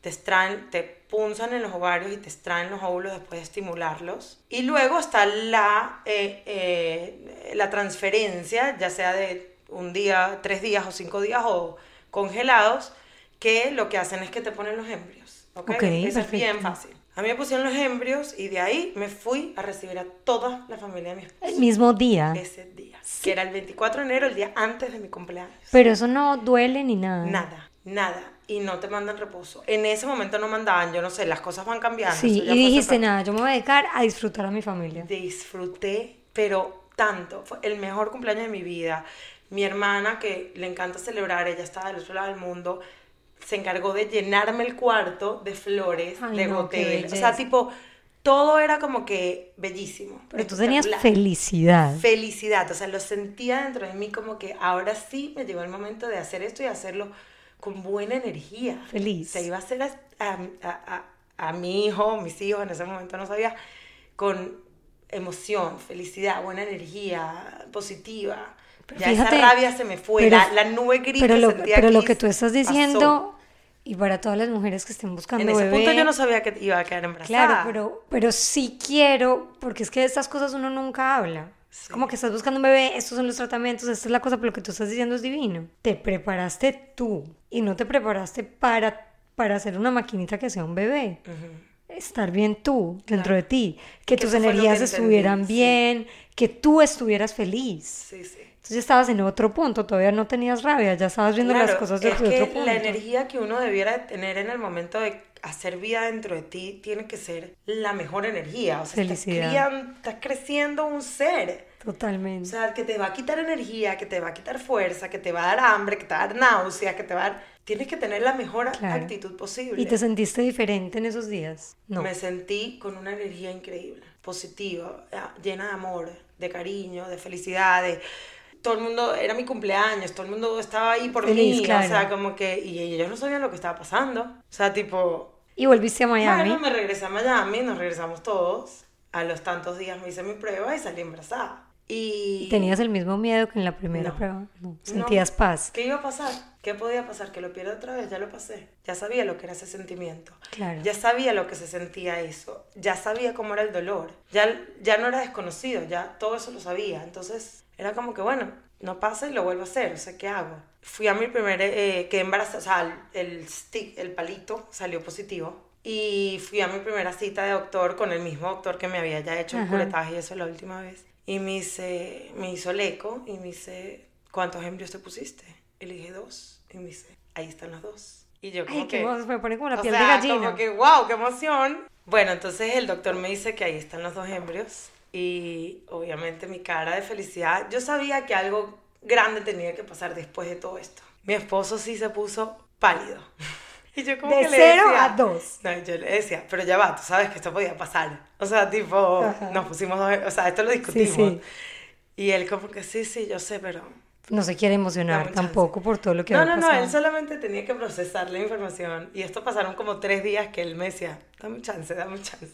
Speaker 2: Te extraen, te punzan en los ovarios y te extraen los óvulos después de estimularlos. Y luego está la, eh, la transferencia, ya sea de un día, tres días o cinco días o congelados, que lo que hacen es que te ponen los embrios. ¿Ok? Eso es bien fácil. A mí me pusieron los embrios y de ahí me fui a recibir a toda la familia de mi esposo.
Speaker 1: El mismo día.
Speaker 2: Ese día. Que era el 24 de enero, el día antes de mi cumpleaños.
Speaker 1: Pero eso no duele ni nada.
Speaker 2: Nada, nada. Y no te mandan reposo. En ese momento no mandaban, yo no sé, las cosas van cambiando.
Speaker 1: Sí, y dijiste nada, yo me voy a dedicar a disfrutar a mi familia.
Speaker 2: Disfruté, pero tanto. Fue el mejor cumpleaños de mi vida. Mi hermana, que le encanta celebrar, ella estaba del otro lado del mundo se encargó de llenarme el cuarto de flores, de no, O sea, tipo, todo era como que bellísimo.
Speaker 1: Pero tú tenías felicidad.
Speaker 2: Felicidad, o sea, lo sentía dentro de mí como que ahora sí me llegó el momento de hacer esto y hacerlo con buena energía.
Speaker 1: Feliz.
Speaker 2: Se iba a hacer a, a, a, mi hijo, mis hijos, en ese momento no sabía, con emoción, felicidad, buena energía, positiva. ya esa rabia se me fue, la, nube gris
Speaker 1: pero lo, Pero lo que tú estás diciendo y para todas las mujeres que estén buscando
Speaker 2: En ese punto yo no sabía que iba a quedar embarazada.
Speaker 1: Claro, pero, pero sí quiero, porque es que de estas cosas uno nunca habla. Como que estás buscando un bebé, estos son los tratamientos, esta es la cosa, pero lo que tú estás diciendo es divino. Te preparaste tú y no te preparaste para, para hacer una maquinita que sea un bebé. Estar bien tú, dentro de ti. Que, tus energías estuvieran bien, que tú estuvieras feliz.
Speaker 2: Sí, sí.
Speaker 1: Entonces estabas en otro punto, todavía no tenías rabia, ya estabas viendo las cosas de otro punto.
Speaker 2: La energía que uno debiera tener en el momento de hacer vida dentro de ti tiene que ser la mejor energía. O sea, Felicidad. Estás, creciendo un ser.
Speaker 1: Totalmente.
Speaker 2: O sea, que te va a quitar energía, que te va a quitar fuerza, que te va a dar hambre, que te va a dar náusea, que te va a dar... Tienes que tener la mejor actitud posible.
Speaker 1: ¿Y te sentiste diferente en esos días?
Speaker 2: No. Me sentí con una energía increíble, positiva, llena de amor, de cariño, de felicidad, de todo el mundo, era mi cumpleaños, todo el mundo estaba ahí por mí, o sea, como que, y ellos no sabían lo que estaba pasando, o sea, tipo...
Speaker 1: ¿Y volviste a Miami?
Speaker 2: Bueno, me regresé a Miami, nos regresamos todos, a los tantos días me hice mi prueba y salí embarazada. Y...
Speaker 1: ¿Tenías el mismo miedo que en la primera prueba? No. ¿Sentías paz?
Speaker 2: ¿Qué iba a pasar? ¿Qué podía pasar? ¿Que lo pierda otra vez? Ya lo pasé. Ya sabía lo que era ese sentimiento.
Speaker 1: Claro.
Speaker 2: Ya sabía lo que se sentía eso. Ya sabía cómo era el dolor. Ya, ya no era desconocido. Ya todo eso lo sabía. Entonces era como que, bueno, no pasa y lo vuelvo a hacer, o sea, ¿qué hago? Fui a mi primer, eh, que embarazada, o sea, el stick, el palito salió positivo. Y fui a mi primera cita de doctor con el mismo doctor que me había ya hecho el curetaje y eso la última vez. Y me, dice, me hizo el eco y me dice, ¿cuántos embrios te pusiste? Y le dije, dos. Y me dice, ahí están los dos. Y yo como
Speaker 1: Ay,
Speaker 2: que...
Speaker 1: qué voz, me pone como la
Speaker 2: o
Speaker 1: piel
Speaker 2: sea,
Speaker 1: de gallina.
Speaker 2: como que, wow, qué emoción. Bueno, entonces el doctor me dice que ahí están los dos embrios. Y obviamente mi cara de felicidad. Yo sabía que algo grande tenía que pasar después de todo esto. Mi esposo sí se puso pálido. Y yo como
Speaker 1: De
Speaker 2: que le
Speaker 1: cero
Speaker 2: decía-
Speaker 1: a dos.
Speaker 2: No, yo le decía, pero ya va, tú sabes que esto podía pasar. O sea, tipo,
Speaker 1: Ajá.
Speaker 2: nos pusimos, dos- o sea, esto lo discutimos.
Speaker 1: sí.
Speaker 2: Y él como que sí, sí, yo sé, pero...
Speaker 1: No se quiere emocionar tampoco por todo lo que
Speaker 2: No,
Speaker 1: ha
Speaker 2: no, no,
Speaker 1: pasado.
Speaker 2: él solamente tenía que procesar la información. Y esto pasaron como tres días que él me decía, dame chance, dame chance.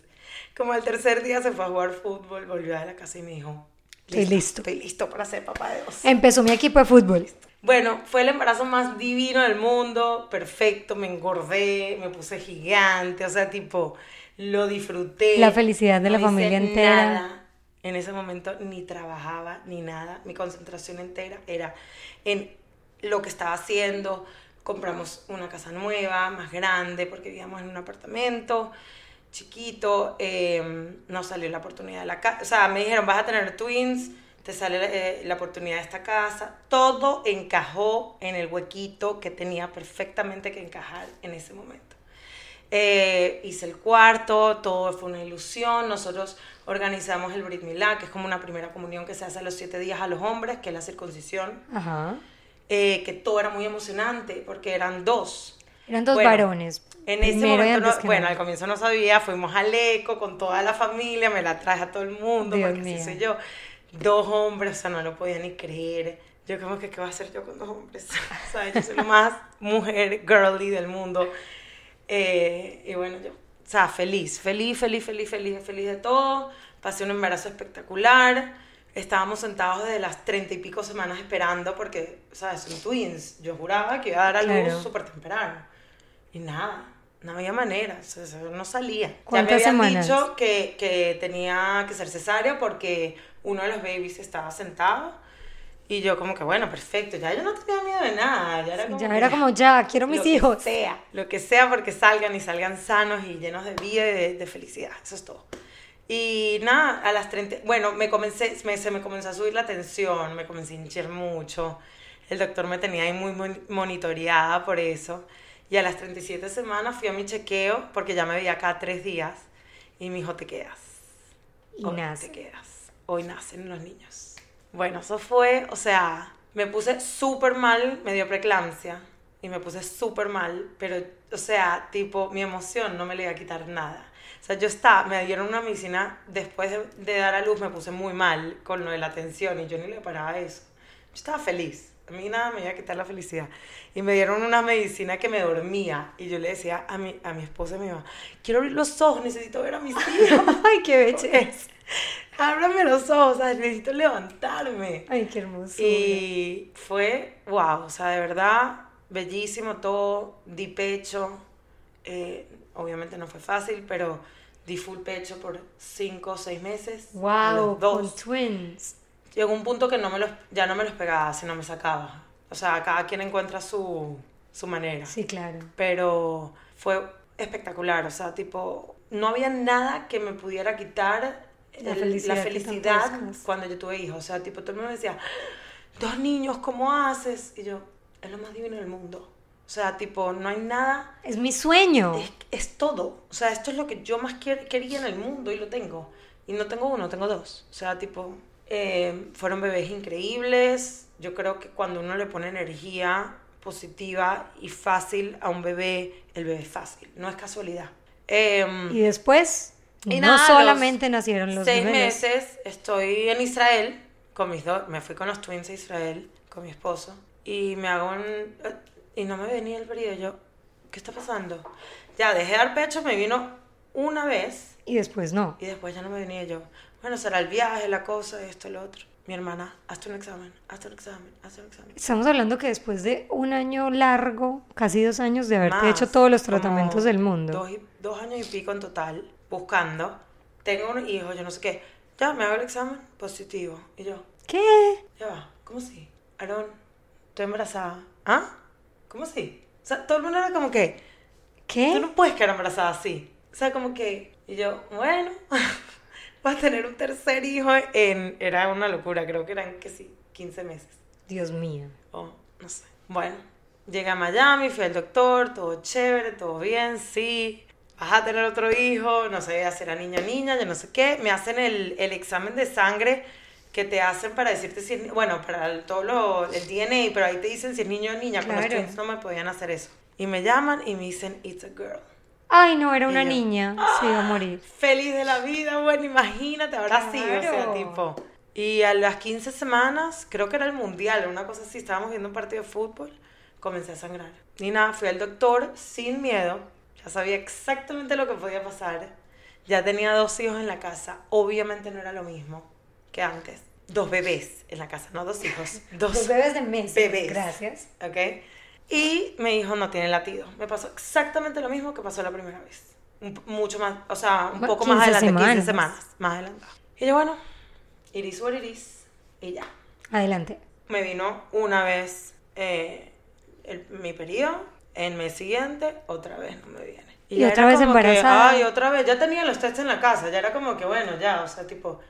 Speaker 2: Como el tercer día se fue a jugar fútbol, volvió a la casa y me dijo,
Speaker 1: Estoy listo.
Speaker 2: Estoy listo para ser papá de dos.
Speaker 1: Empezó mi equipo de fútbol.
Speaker 2: Bueno, fue el embarazo más divino del mundo, perfecto, me engordé, me puse gigante, o sea, tipo, lo disfruté.
Speaker 1: La felicidad de la familia entera.
Speaker 2: nada. En ese momento ni trabajaba ni nada, mi concentración entera era en lo que estaba haciendo. Compramos una casa nueva, más grande, porque vivíamos en un apartamento chiquito, eh, no salió la oportunidad de la casa, o sea, me dijeron, vas a tener twins, te sale eh, la oportunidad de esta casa, todo encajó en el huequito que tenía perfectamente que encajar en ese momento. Eh, hice el cuarto, todo fue una ilusión, nosotros organizamos el Brit Milá, que es como una primera comunión que se hace a los siete días a los hombres, que es la circuncisión,
Speaker 1: Ajá.
Speaker 2: eh, que todo era muy emocionante, porque eran dos.
Speaker 1: Eran dos
Speaker 2: Bueno,
Speaker 1: varones.
Speaker 2: En ese momento, no- bueno, al comienzo no sabía, fuimos al eco con toda la familia, me la traje a todo el mundo,
Speaker 1: Dios
Speaker 2: porque así
Speaker 1: mío.
Speaker 2: soy yo. Dos hombres, o sea, no lo podía ni creer. Yo como que, ¿qué voy a hacer yo con dos hombres? o sea, yo soy lo más mujer girly del mundo. Eh, y bueno, yo, o sea, feliz, feliz, feliz, feliz, feliz, feliz de todo. Pasé un embarazo espectacular. Estábamos sentados desde las treinta y pico semanas esperando porque, ¿sabes? Son twins. Yo juraba que iba a dar a luz
Speaker 1: Claro.
Speaker 2: súper temprano. Y nada, no había manera, o sea, no salía. Ya me
Speaker 1: ¿Cuántas
Speaker 2: habían
Speaker 1: semanas?
Speaker 2: dicho que, que tenía que ser cesárea porque uno de los babies estaba sentado. Y yo como que, bueno, perfecto, ya yo no tenía miedo de nada. Ya era como,
Speaker 1: Ya
Speaker 2: que-
Speaker 1: era como, ya, quiero mis
Speaker 2: lo que
Speaker 1: hijos.
Speaker 2: sea, lo que sea porque salgan y salgan sanos y llenos de vida y de, de felicidad, eso es todo. Y nada, a las 30, bueno, me comencé, me- se me comenzó a subir la tensión, me comencé a hinchar mucho, el doctor me tenía ahí muy mon- monitoreada por eso, y a las 37 semanas fui a mi chequeo, porque ya me veía cada tres días, y me dijo, te quedas.
Speaker 1: Y
Speaker 2: Hoy
Speaker 1: nace.
Speaker 2: te quedas. Hoy nacen los niños. Bueno, eso fue, o sea, me puse súper mal, me dio preeclampsia y me puse súper mal, pero, o sea, tipo, mi emoción no me le iba a quitar nada. O sea, yo estaba, me dieron una medicina, después de, de dar a luz me puse muy mal con lo de la atención y yo ni le paraba eso. Yo estaba feliz, a mí nada me iba a quitar la felicidad. Y me dieron una medicina que me dormía y yo le decía a mi, a mi esposa y a mi mamá, quiero abrir los ojos, necesito ver a mis hijos.
Speaker 1: Ay, qué belleza.
Speaker 2: Ábrame los ojos, necesito levantarme.
Speaker 1: Ay, qué hermoso.
Speaker 2: Y fue, wow, o sea, de verdad, bellísimo todo, di pecho, eh, obviamente no fue fácil, pero di full pecho por cinco o seis meses.
Speaker 1: Wow, con twins.
Speaker 2: Llegó un punto que no me los, ya no me los pegaba, sino me sacaba. O sea, cada quien encuentra su, su manera
Speaker 1: Sí, claro.
Speaker 2: pero fue espectacular, o sea, tipo, no había nada que me pudiera quitar
Speaker 1: La
Speaker 2: el-
Speaker 1: felicidad
Speaker 2: la felicidad cuando yo tuve hijos, o sea, tipo, todo el mundo me decía, dos niños, ¿cómo haces? Y yo, es lo más divino del mundo, o sea, tipo, no hay nada,
Speaker 1: Es mi sueño.
Speaker 2: es, es todo, o sea, esto es lo que yo más quer- quería en el mundo y lo tengo, y no tengo uno, tengo dos, o sea, tipo, eh, fueron bebés increíbles, yo creo que cuando uno le pone energía positiva y fácil a un bebé, el bebé es fácil, no es casualidad. Em,
Speaker 1: Y después,
Speaker 2: y
Speaker 1: no
Speaker 2: nada,
Speaker 1: solamente
Speaker 2: los
Speaker 1: nacieron los
Speaker 2: seis
Speaker 1: bebés.
Speaker 2: meses estoy en Israel con mis dos, me fui con los twins a Israel con mi esposo y me hago un y no me venía el periodo yo, ¿qué está pasando? Ya dejé de dar pecho, me vino una vez
Speaker 1: Y después no.
Speaker 2: y después ya no me venía yo. Bueno, será el viaje, la cosa, esto, lo otro. Mi hermana, hazte un examen, hazte un examen, hazte un examen.
Speaker 1: Estamos hablando que después de un año largo, casi dos años de haberte
Speaker 2: Más,
Speaker 1: hecho todos los tratamientos del mundo.
Speaker 2: Dos, y- dos años y pico en total, buscando. Tengo un hijo, yo no sé qué. Ya, me hago el examen, positivo. Y yo,
Speaker 1: ¿Qué?
Speaker 2: ya va, ¿cómo así? Aarón, estoy embarazada. ¿Ah? ¿Cómo así? O sea, todo el mundo era como que, tú
Speaker 1: ¿Qué?
Speaker 2: no puedes quedar embarazada así. O sea, como que, y yo, bueno, vas a tener un tercer hijo en, era una locura, creo que eran, que sí, 15 meses.
Speaker 1: Dios mío.
Speaker 2: O, no sé. Bueno, llegué a Miami, fui al doctor, todo chévere, todo bien, sí. Vas a tener otro hijo, no sé si era niño o niña, yo no sé qué. Me hacen el, el examen de sangre que te hacen para decirte si es, bueno, para el, todo lo, el DNA, pero ahí te dicen si es niño o niña, con los
Speaker 1: Claro.
Speaker 2: no me podían hacer eso. Y me llaman y me dicen, it's a girl.
Speaker 1: Ay, no, era una
Speaker 2: yo,
Speaker 1: niña. Se iba a morir.
Speaker 2: Feliz de la vida, bueno, imagínate, ahora sí, o sea,
Speaker 1: Claro.
Speaker 2: tipo. Y a las 15 semanas, creo que era el mundial, una cosa así, estábamos viendo un partido de fútbol, comencé a sangrar. Y nada, fui al doctor sin miedo, ya sabía exactamente lo que podía pasar, ya tenía dos hijos en la casa, obviamente no era lo mismo que antes. Dos bebés en la casa, no dos hijos, dos
Speaker 1: Los bebés de meses.
Speaker 2: bebés.
Speaker 1: Gracias.
Speaker 2: ¿ok? Y me dijo, no tiene latido. Me pasó exactamente lo mismo que pasó la primera vez. Un mucho más, o sea, un poco más
Speaker 1: 15
Speaker 2: adelante, 15
Speaker 1: semanas.
Speaker 2: semanas, más adelantado. Y yo, bueno, iris what it is, y ya.
Speaker 1: Adelante.
Speaker 2: Me vino una vez eh, el- mi periodo, el mes siguiente, otra vez no me viene.
Speaker 1: Y
Speaker 2: ya
Speaker 1: otra vez
Speaker 2: como que,
Speaker 1: embarazada.
Speaker 2: Ay, otra vez, ya tenía los test en la casa, ya era como que, bueno, ya, o sea, tipo,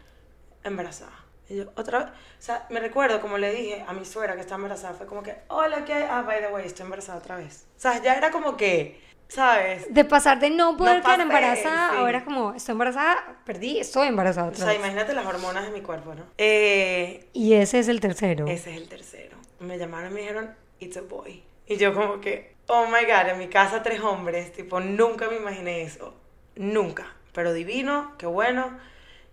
Speaker 2: embarazada. Y yo, otra vez, o sea, me recuerdo como le dije a mi suegra que está embarazada, fue como que, hola, ¿qué hay? Ah, by the way, estoy embarazada otra vez. O sea, ya era como que, ¿sabes?
Speaker 1: De pasar de no poder
Speaker 2: No
Speaker 1: quedar embarazada,
Speaker 2: sí.
Speaker 1: ahora como estoy embarazada, perdí, estoy embarazada
Speaker 2: O
Speaker 1: otra
Speaker 2: sea,
Speaker 1: vez.
Speaker 2: imagínate las hormonas de mi cuerpo, ¿no? Eh,
Speaker 1: Y ese es el tercero.
Speaker 2: Ese es el tercero. Me llamaron y me dijeron, it's a boy. Y yo como que, oh my god, en mi casa tres hombres, tipo, nunca me imaginé eso. Nunca. Pero divino, qué bueno.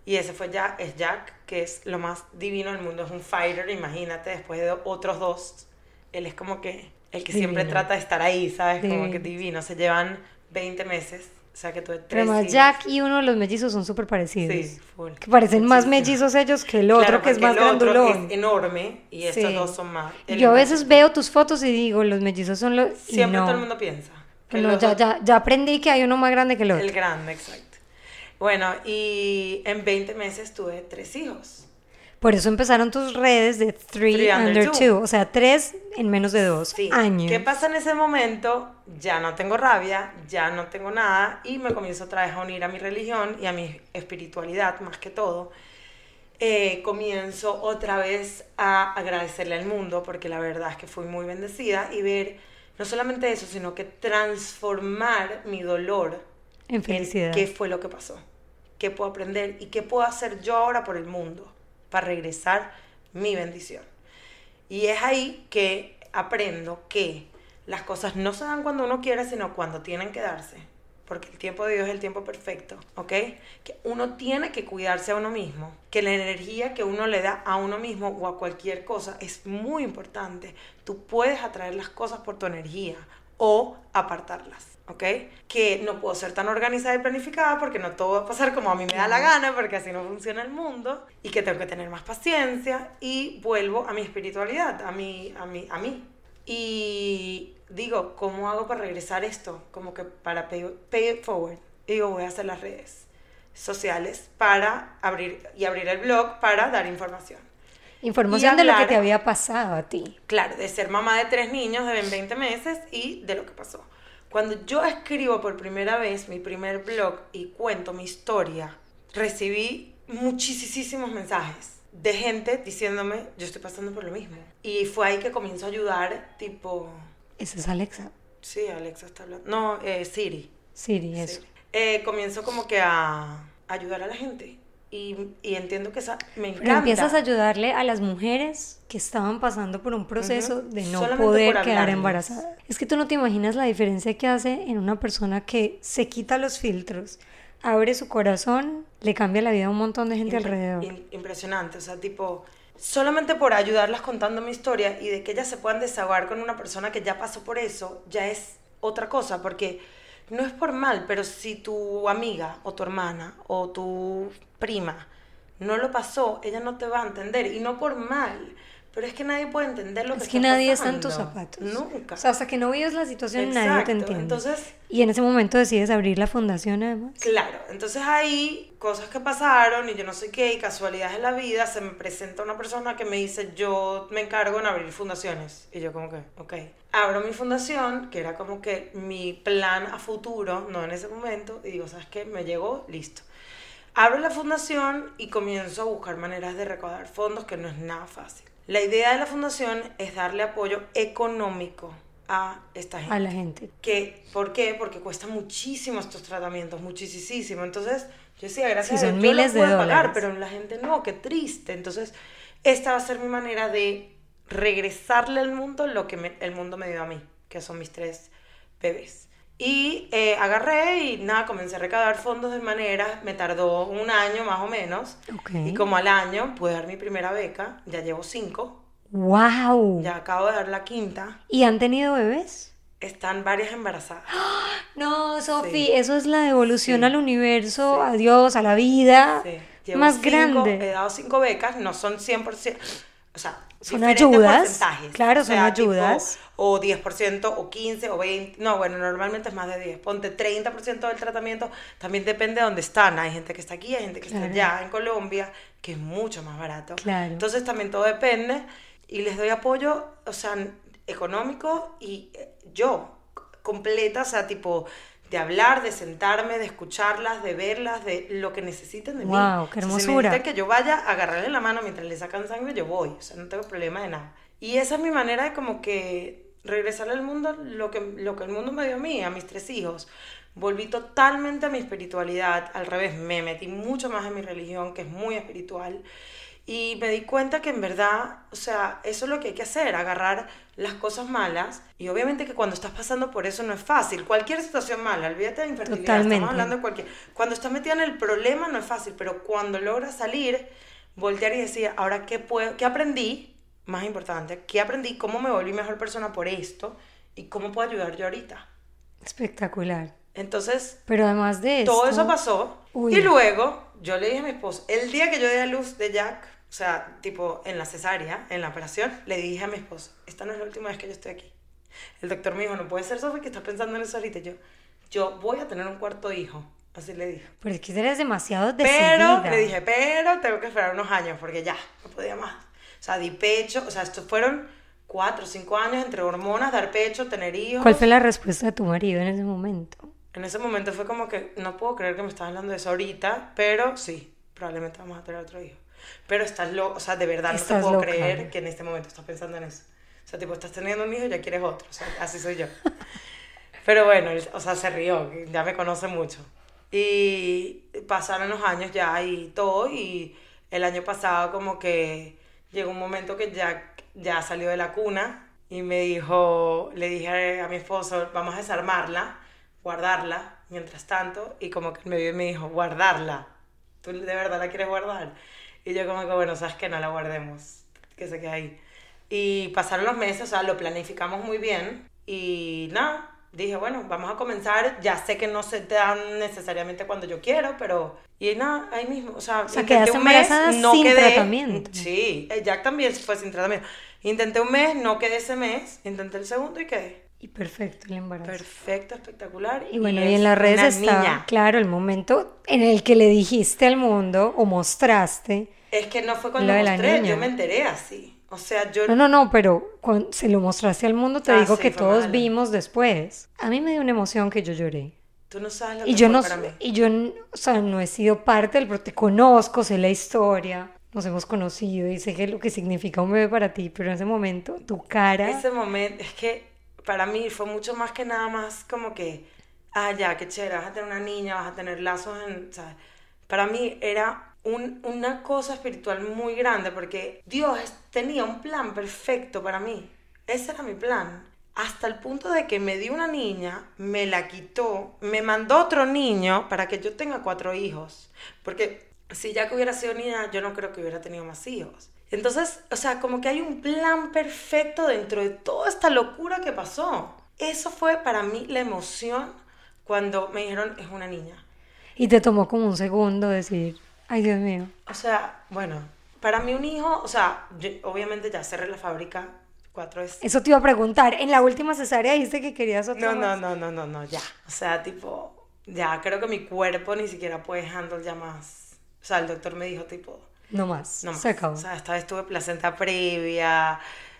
Speaker 2: Y ese fue ya, es Jack, que es lo más divino del mundo. Es un fighter, imagínate, después de otros dos. Él es como que el que siempre trata de estar ahí, ¿sabes? Como que
Speaker 1: Divino.
Speaker 2: Se llevan 20 meses. O sea que tuve tres
Speaker 1: además
Speaker 2: hijos.
Speaker 1: Jack y uno de los mellizos son súper parecidos.
Speaker 2: Sí, full.
Speaker 1: Que parecen más mellizos ellos que el otro,
Speaker 2: Claro,
Speaker 1: que es más
Speaker 2: el otro
Speaker 1: grandulón.
Speaker 2: es enorme y estos
Speaker 1: Sí.
Speaker 2: dos son más.
Speaker 1: Yo a veces veo tus fotos y digo, los mellizos son los...
Speaker 2: Siempre
Speaker 1: no.
Speaker 2: todo el mundo piensa. que
Speaker 1: No,
Speaker 2: los
Speaker 1: ya, ya, ya aprendí que hay uno más grande que el otro.
Speaker 2: El grande, exacto. Bueno, y en 20 meses tuve tres hijos.
Speaker 1: Por eso empezaron tus redes de Three,
Speaker 2: Three under
Speaker 1: Under
Speaker 2: two.
Speaker 1: Two. O sea, tres en menos de dos
Speaker 2: Sí.
Speaker 1: años.
Speaker 2: ¿Qué pasa en ese momento? Ya no tengo rabia, ya no tengo nada y me comienzo otra vez a unir a mi religión y a mi espiritualidad más que todo. Eh, comienzo otra vez a agradecerle al mundo porque la verdad es que fui muy bendecida y ver no solamente eso, sino que transformar mi dolor
Speaker 1: En felicidad.
Speaker 2: qué fue lo que pasó, qué puedo aprender y qué puedo hacer yo ahora por el mundo para regresar mi bendición. Y es ahí que aprendo que las cosas no se dan cuando uno quiere, sino cuando tienen que darse. Porque el tiempo de Dios es el tiempo perfecto, ¿ok? Que uno tiene que cuidarse a uno mismo. Que la energía que uno le da a uno mismo o a cualquier cosa es muy importante. Tú puedes atraer las cosas por tu energía o apartarlas, ¿ok? Que no puedo ser tan organizada y planificada porque no todo va a pasar como a mí me da la gana, porque así no funciona el mundo, y que tengo que tener más paciencia y vuelvo a mi espiritualidad, a mí, a mí, a mí. Y digo, ¿cómo hago para regresar esto? Como que para pay, pay it forward. Y digo, voy a hacer las redes sociales para abrir y abrir el blog para dar información.
Speaker 1: Información de lo que te había pasado a ti.
Speaker 2: Claro, de ser mamá de tres niños de 20 meses y de lo que pasó. Cuando yo escribo por primera vez mi primer blog y cuento mi historia, recibí muchísimos mensajes de gente diciéndome, yo estoy pasando por lo mismo. Y fue ahí que comienzo a ayudar, tipo,
Speaker 1: Esa es Alexa.
Speaker 2: sí, Alexa está hablando. No, eh, Siri.
Speaker 1: Siri, eso.
Speaker 2: Siri. Eh, comienzo como que a ayudar a la gente. Y, y entiendo que esa me encanta.
Speaker 1: Pero empiezas a ayudarle a las mujeres que estaban pasando por un proceso
Speaker 2: Ujú.
Speaker 1: de no
Speaker 2: Solamente
Speaker 1: poder quedar
Speaker 2: hablarles.
Speaker 1: embarazada. Es que tú no te imaginas la diferencia que hace en una persona que se quita los filtros, abre su corazón, le cambia la vida a un montón de gente
Speaker 2: Impre-
Speaker 1: alrededor.
Speaker 2: impresionante, o sea, tipo, solamente por ayudarlas contando mi historia y de que ellas se puedan desahogar con una persona que ya pasó por eso, ya es otra cosa, porque no es por mal, pero si tu amiga o tu hermana o tu prima no lo pasó, ella no te va a entender y no por mal. Pero es que nadie puede entender lo que
Speaker 1: Es que
Speaker 2: está
Speaker 1: nadie está en tus
Speaker 2: pasando.
Speaker 1: zapatos.
Speaker 2: Nunca.
Speaker 1: O sea, hasta que no vives la situación, nadie te entiende.
Speaker 2: entonces-
Speaker 1: y en ese momento decides abrir la fundación, además.
Speaker 2: Claro, entonces ahí cosas que pasaron y yo no sé qué, y casualidades de la vida, se me presenta una persona que me dice, yo me encargo en abrir fundaciones. Y yo como que, ok. Abro mi fundación, que era como que mi plan a futuro, no en ese momento, y digo, ¿sabes qué? Me llegó, listo. Abro la fundación y comienzo a buscar maneras de recaudar fondos, que no es nada fácil. La idea de la fundación es darle apoyo económico a esta gente.
Speaker 1: A la gente.
Speaker 2: Que, ¿Por qué? Porque cuesta muchísimo estos tratamientos, muchísimo. Entonces, yo decía, gracias
Speaker 1: Sí,
Speaker 2: a
Speaker 1: son
Speaker 2: Dios, yo
Speaker 1: miles
Speaker 2: lo
Speaker 1: de
Speaker 2: puedo pagar,
Speaker 1: dólares.
Speaker 2: pero la gente no, qué triste. Entonces, esta va a ser mi manera de regresarle al mundo lo que me- el mundo me dio a mí, que son mis tres bebés. Y eh, agarré y nada, comencé a recaudar fondos de manera, me tardó un año más o menos.
Speaker 1: Ok.
Speaker 2: Y como al año pude dar mi primera beca, ya llevo cinco,
Speaker 1: ¡Wow!
Speaker 2: ya acabo de dar la quinta,
Speaker 1: ¿Y han tenido bebés?
Speaker 2: están varias embarazadas.
Speaker 1: No, Sofi,
Speaker 2: Sí.
Speaker 1: eso es la devolución
Speaker 2: Sí.
Speaker 1: al universo, a Dios, a la vida
Speaker 2: Sí, llevo
Speaker 1: más
Speaker 2: cinco-
Speaker 1: grande.
Speaker 2: He dado cinco becas, no son 100%, o sea,
Speaker 1: Son ayudas,
Speaker 2: porcentajes.
Speaker 1: claro,
Speaker 2: O
Speaker 1: son
Speaker 2: sea, tipo,
Speaker 1: ayudas.
Speaker 2: o 10%, o 15, o 20, no, bueno, normalmente es más de 10. Ponte 30% del tratamiento, también depende de dónde están. Hay gente que está aquí, hay gente que
Speaker 1: Claro.
Speaker 2: está allá, en Colombia, que es mucho más barato.
Speaker 1: Claro.
Speaker 2: Entonces también todo depende y les doy apoyo, o sea, económico y eh, yo, completa, o sea, tipo de hablar, de sentarme, de escucharlas, de verlas, de lo que necesiten de mí.
Speaker 1: Guau, qué
Speaker 2: O sea, si
Speaker 1: hermosura.
Speaker 2: que yo vaya a agarrarle la mano mientras le sacan sangre, yo voy, o sea, no tengo problema de nada. Y esa es mi manera de como que regresarle al mundo lo que, lo que el mundo me dio a mí, a mis tres hijos. Volví totalmente a mi espiritualidad, al revés, me metí mucho más en mi religión, que es muy espiritual. Y me di cuenta que en verdad, o sea, eso es lo que hay que hacer, agarrar las cosas malas. Y obviamente que cuando estás pasando por eso no es fácil. Cualquier situación mala, olvídate de infertilidad,
Speaker 1: Totalmente.
Speaker 2: estamos hablando de cualquier... Cuando estás metida en el problema no es fácil, pero cuando logras salir, voltear y decir, ahora, ¿qué, puedo, qué aprendí? Más importante, ¿qué aprendí? ¿Cómo me volví mejor persona por esto? ¿Y cómo puedo ayudar yo ahorita?
Speaker 1: Espectacular.
Speaker 2: Entonces,
Speaker 1: Pero además de eso...
Speaker 2: todo eso pasó.
Speaker 1: Uy.
Speaker 2: Y luego yo le dije a mi esposo, el día que yo di a luz de Jack, o sea, tipo en la cesárea, en la operación, le dije a mi esposo, esta no es la última vez que yo estoy aquí. El doctor me dijo, no puede ser, Sofía, que estás pensando en eso ahorita. Yo, yo voy a tener un cuarto hijo. Así le dije.
Speaker 1: Pero es que eres demasiado
Speaker 2: Pero,
Speaker 1: decidida.
Speaker 2: le dije, pero tengo que esperar unos años porque ya, no podía más. O sea, di pecho, o sea, estos fueron cuatro o cinco años entre hormonas, dar pecho, tener hijos.
Speaker 1: ¿Cuál fue la respuesta de tu marido en ese momento?
Speaker 2: En ese momento fue como que no puedo creer que me estás hablando de eso ahorita, pero sí, probablemente vamos a tener otro hijo. Pero estás loco, o sea, de verdad no te puedo
Speaker 1: loca.
Speaker 2: creer que en este momento estás pensando en eso. O sea, tipo, estás teniendo un hijo y ya quieres otro. O sea, así soy yo. Pero bueno, él, o sea, se rió, ya me conoce mucho. Y pasaron los años ya y todo, y el año pasado como que llegó un momento que ya, ya salió de la cuna y me dijo, le dije a mi esposo, vamos a desarmarla, guardarla, mientras tanto, y como que me vio y me dijo, guardarla, ¿tú de verdad la quieres guardar? Y yo como que, bueno, sabes que no la guardemos, que se quede ahí. Y pasaron los meses, o sea, lo planificamos muy bien, y nada, dije, bueno, vamos a comenzar, ya sé que no se te dan necesariamente cuando yo quiero, pero... Y nada, ahí mismo, o sea,
Speaker 1: sea,
Speaker 2: intenté un mes, no
Speaker 1: sin
Speaker 2: quedé,
Speaker 1: tratamiento.
Speaker 2: Sí, eh, Jack también fue sin tratamiento. Intenté un mes, no quedé ese mes, intenté el segundo y quedé.
Speaker 1: Y perfecto el embarazo.
Speaker 2: Perfecto, espectacular.
Speaker 1: Y bueno, y
Speaker 2: es
Speaker 1: en las redes está,
Speaker 2: niña.
Speaker 1: claro, el momento en el que le dijiste al mundo o mostraste.
Speaker 2: Es que no fue cuando
Speaker 1: Lo
Speaker 2: mostré, yo me enteré así. O sea, yo...
Speaker 1: No, no, no, pero cuando se lo mostraste al mundo, te
Speaker 2: Ah,
Speaker 1: digo
Speaker 2: sí,
Speaker 1: que todos
Speaker 2: malo.
Speaker 1: vimos después. A mí me dio una emoción que yo lloré.
Speaker 2: Tú no sabes lo
Speaker 1: Y
Speaker 2: que
Speaker 1: yo
Speaker 2: fue
Speaker 1: no,
Speaker 2: para mí.
Speaker 1: y yo, o sea, no he sido parte del, pero te conozco, sé la historia, nos hemos conocido y sé qué es lo que significa un bebé para ti, pero en ese momento tu cara,
Speaker 2: Ese momento, es que para mí fue mucho más que nada más como que, ah, ya, qué chévere, vas a tener una niña, vas a tener lazos en, ¿sabes? Para mí era un- una cosa espiritual muy grande porque Dios tenía un plan perfecto para mí. Ese era mi plan. Hasta el punto de que me dio una niña, me la quitó, me mandó otro niño para que yo tenga cuatro hijos. Porque si ya que hubiera sido niña, yo no creo que hubiera tenido más hijos. Entonces, o sea, como que hay un plan perfecto dentro de toda esta locura que pasó. Eso fue para mí la emoción cuando me dijeron es una niña.
Speaker 1: y te tomó como un segundo decir, ay Dios mío,
Speaker 2: O sea, bueno, para mí un hijo, o sea, yo- obviamente ya cerré la fábrica cuatro veces.
Speaker 1: eso te iba a preguntar, en la última cesárea dijiste que querías otro
Speaker 2: No, no, no, no, no, no, ya. O sea, tipo, ya creo que mi cuerpo ni siquiera puede handle ya más. O sea, el doctor me dijo, tipo,
Speaker 1: No más,
Speaker 2: no más.
Speaker 1: se acabó.
Speaker 2: O sea, esta vez tuve placenta previa,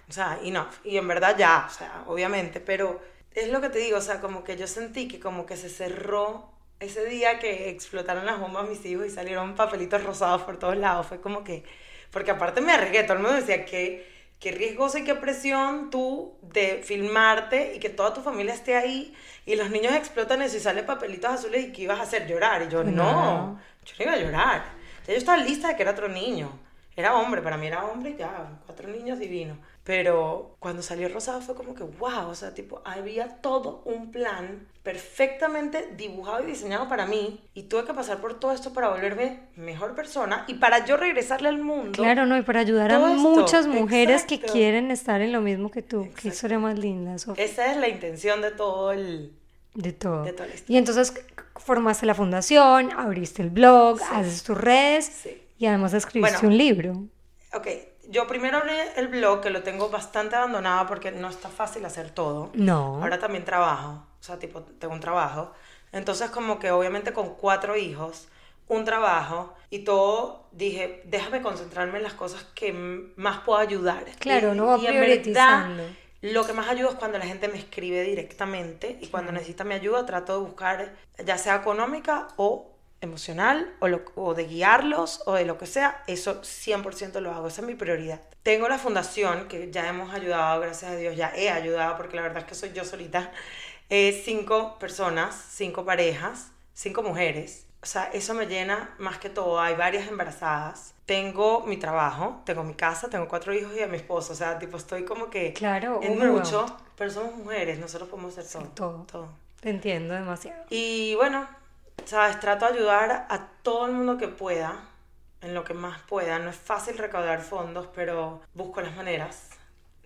Speaker 2: o sea, y no, y en verdad ya, o sea, obviamente, pero es lo que te digo, o sea, como que yo sentí que como que se cerró ese día que explotaron las bombas mis hijos y salieron papelitos rosados por todos lados, fue como que, porque aparte me arriesgué, todo el mundo decía que qué riesgoso y qué presión tú de filmarte y que toda tu familia esté ahí y los niños explotan eso y sale papelitos azules y que ibas a hacer llorar. Y yo, no, yo no iba a llorar. Ya yo estaba lista de que era otro niño. Era hombre, para mí era hombre y ya, cuatro niños divinos. Pero cuando salió Rosado fue como que, wow, o sea, tipo, había todo un plan perfectamente dibujado y diseñado para mí y tuve que pasar por todo esto para volverme mejor persona y para yo regresarle al mundo.
Speaker 1: Claro, no, y para ayudar a muchas mujeres que quieren estar en lo mismo que tú. Qué historia más linda, eso.
Speaker 2: Esa es la intención de todo el...
Speaker 1: De todo. y entonces formaste la fundación, abriste el blog, haces tus redes y además escribiste un libro.
Speaker 2: Ok, yo primero abrí el blog, que lo tengo bastante abandonado porque no está fácil hacer todo.
Speaker 1: No.
Speaker 2: Ahora también trabajo, o sea, tipo, tengo un trabajo. Entonces, como que obviamente con cuatro hijos, un trabajo y todo, dije, déjame concentrarme en las cosas que más puedo ayudar.
Speaker 1: Claro, no y en verdad,
Speaker 2: lo que más ayuda es cuando la gente me escribe directamente y cuando necesita mi ayuda trato de buscar ya sea económica o emocional o, o, de guiarlos o de lo que sea, eso 100% lo hago, esa es mi prioridad. Tengo la fundación que ya hemos ayudado, gracias a Dios, ya he ayudado porque la verdad es que soy yo solita, eh, cinco personas, cinco parejas, cinco mujeres. O sea, eso me llena más que todo. Hay varias embarazadas. Tengo mi trabajo, tengo mi casa, tengo cuatro hijos y a mi esposo. O sea, tipo, estoy como que
Speaker 1: claro,
Speaker 2: en mucho, pero somos mujeres, nosotros podemos hacer todo.
Speaker 1: todo. todo. Te entiendo demasiado.
Speaker 2: Y bueno, ¿sabes? Trato de ayudar a todo el mundo que pueda, en lo que más pueda. No es fácil recaudar fondos, pero busco las maneras.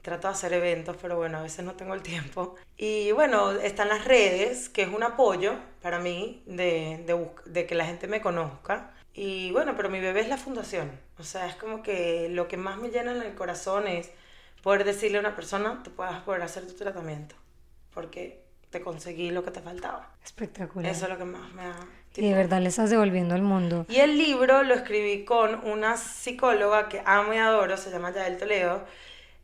Speaker 2: Trato de hacer eventos, pero bueno, a veces no tengo el tiempo. Y bueno, están las redes, que es un apoyo para mí de, que la gente me conozca. Y bueno, pero mi bebé es la fundación. O sea, es como que lo que más me llena en el corazón es poder decirle a una persona, te puedas poder hacer tu tratamiento. Porque te conseguí lo que te faltaba.
Speaker 1: Espectacular.
Speaker 2: Eso es lo que más me ha...
Speaker 1: y de verdad le estás devolviendo al mundo.
Speaker 2: Y el libro lo escribí con una psicóloga que amo y adoro, se llama Yael Toledo.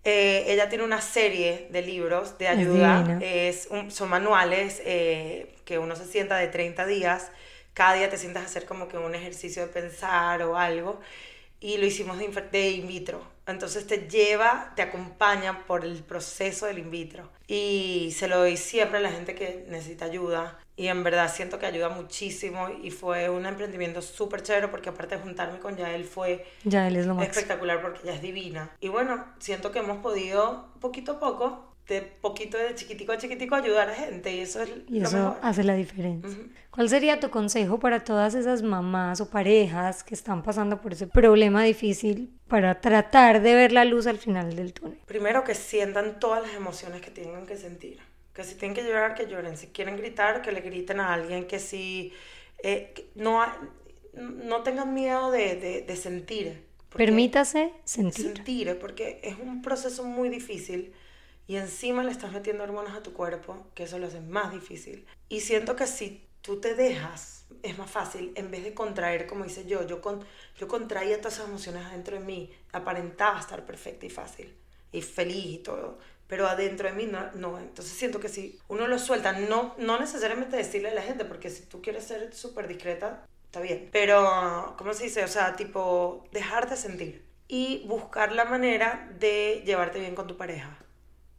Speaker 2: Eh, ella tiene una serie de libros de ayuda, es son manuales eh, que uno se sienta de 30 días, cada día te sientas a hacer como que un ejercicio de pensar o algo, y lo hicimos de, de in vitro, entonces te lleva, te acompaña por el proceso del in vitro. Y se lo doy siempre a la gente que necesita ayuda. Y en verdad siento que ayuda muchísimo y fue un emprendimiento súper chévere porque aparte de juntarme con Yael fue
Speaker 1: Yael es lo
Speaker 2: espectacular porque ella es divina. Y bueno, siento que hemos podido poquito a poco de poquito de chiquitico a chiquitico ayudar a gente y eso es
Speaker 1: y eso hace la diferencia. ¿Cuál sería tu consejo para todas esas mamás o parejas que están pasando por ese problema difícil para tratar de ver la luz al final del túnel?
Speaker 2: Primero que sientan todas las emociones que tengan que sentir. Que si tienen que llorar, que lloren. Si quieren gritar, que le griten a alguien. Que si eh, no, no tengan miedo de, de, de sentir.
Speaker 1: Permítase sentir.
Speaker 2: Sentir, porque es un proceso muy difícil y encima le estás metiendo hormonas a tu cuerpo, que eso lo hace más difícil. Y siento que si tú te dejas, es más fácil, en vez de contraer, como hice yo, yo, con, yo contraía todas esas emociones adentro de mí, aparentaba estar perfecta y fácil, y feliz y todo, pero adentro de mí no, no. Entonces siento que si uno lo suelta, no, no necesariamente decirle a la gente, porque si tú quieres ser súper discreta, está bien, pero, ¿cómo se dice? O sea, tipo, dejarte sentir y buscar la manera de llevarte bien con tu pareja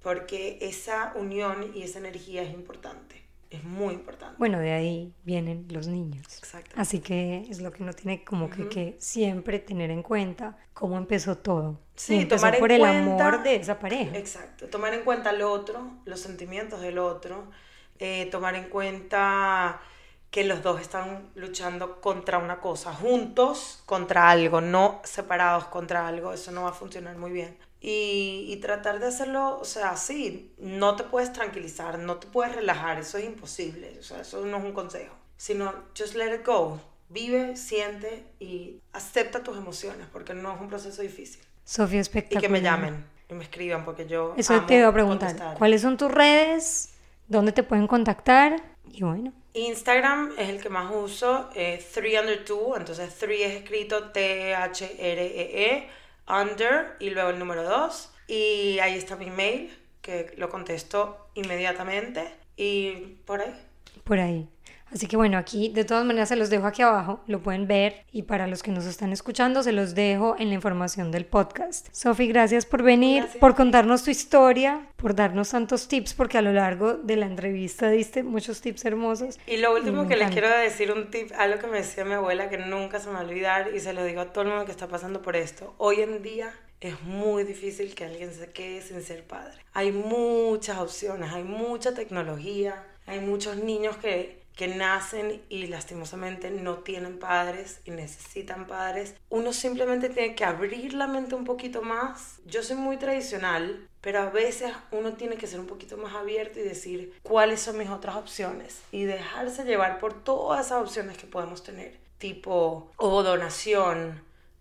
Speaker 2: porque esa unión y esa energía es importante, es muy importante.
Speaker 1: Bueno, de ahí vienen los niños.
Speaker 2: Exacto.
Speaker 1: Así que es lo que uno tiene como que, que, siempre tener en cuenta cómo empezó todo.
Speaker 2: Sí,
Speaker 1: tomar por el amor de esa pareja.
Speaker 2: Exacto, tomar en cuenta al otro, los sentimientos del otro, eh, tomar en cuenta que los dos están luchando contra una cosa, juntos contra algo, no separados contra algo, eso no va a funcionar muy bien y, tratar de hacerlo, o sea, sí, no te puedes tranquilizar, no te puedes relajar, eso es imposible, o sea, eso no es un consejo, sino just let it go, vive, siente y acepta tus emociones, porque no es un proceso difícil.
Speaker 1: Sofía, espectacular.
Speaker 2: Y que me llamen y me escriban, porque yo...
Speaker 1: Eso te iba a preguntar, ¿cuáles son tus redes? ¿Dónde te pueden contactar? Y bueno.
Speaker 2: Instagram es el que más uso, 3 under 2, entonces 3 es escrito T-H-R-E-E. e under y luego el número 2. Y ahí está mi mail, que lo contesto inmediatamente. Y por ahí.
Speaker 1: Por ahí. Así que bueno, aquí de todas maneras se los dejo aquí abajo, lo pueden ver y para los que nos están escuchando se los dejo en la información del podcast. Sofi, gracias por venir, por contarnos tu historia, por darnos tantos tips, porque a lo largo de la entrevista diste muchos tips hermosos.
Speaker 2: Y lo último que les quiero decir, un tip, algo que me decía mi abuela que nunca se me va a olvidar y se lo digo a todo el mundo que está pasando por esto. Hoy en día es muy difícil que alguien se quede sin ser padre. Hay muchas opciones, hay mucha tecnología, hay muchos niños que, que nacen y lastimosamente no tienen padres y necesitan padres. Uno simplemente tiene que abrir la mente un poquito más. Yo soy muy tradicional, pero a veces uno tiene que ser un poquito más abierto y decir cuáles son mis otras opciones y dejarse llevar por todas esas opciones que podemos tener, tipo o donación,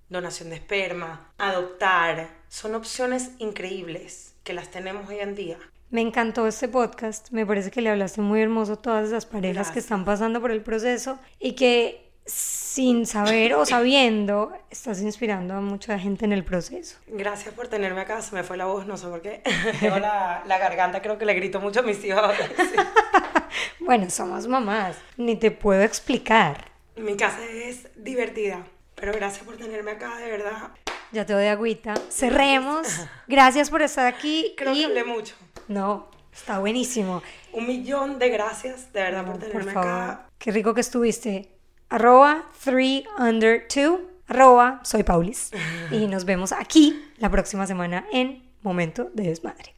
Speaker 2: donación de esperma, adoptar. Son opciones increíbles que las tenemos hoy en día.
Speaker 1: Me encantó este podcast, me parece que le hablaste muy hermoso a todas esas parejas que están pasando por el proceso y que sin saber o sabiendo estás inspirando a mucha gente en el proceso.
Speaker 2: Gracias por tenerme acá, se me fue la voz, no sé por qué. Tengo la, la garganta, creo que le grito mucho a mis hijos.
Speaker 1: bueno, somos mamás, ni te puedo explicar.
Speaker 2: Mi casa es divertida. Pero gracias por tenerme acá, de verdad.
Speaker 1: Ya te doy agüita. Cerremos. Gracias por estar aquí.
Speaker 2: Creo que hablé mucho.
Speaker 1: No, está buenísimo.
Speaker 2: Un millón de gracias, de verdad, por tenerme acá.
Speaker 1: Qué rico que estuviste. Arroba 3 under 2. Arroba soy Paulis. y nos vemos aquí la próxima semana en Momento de Desmadre.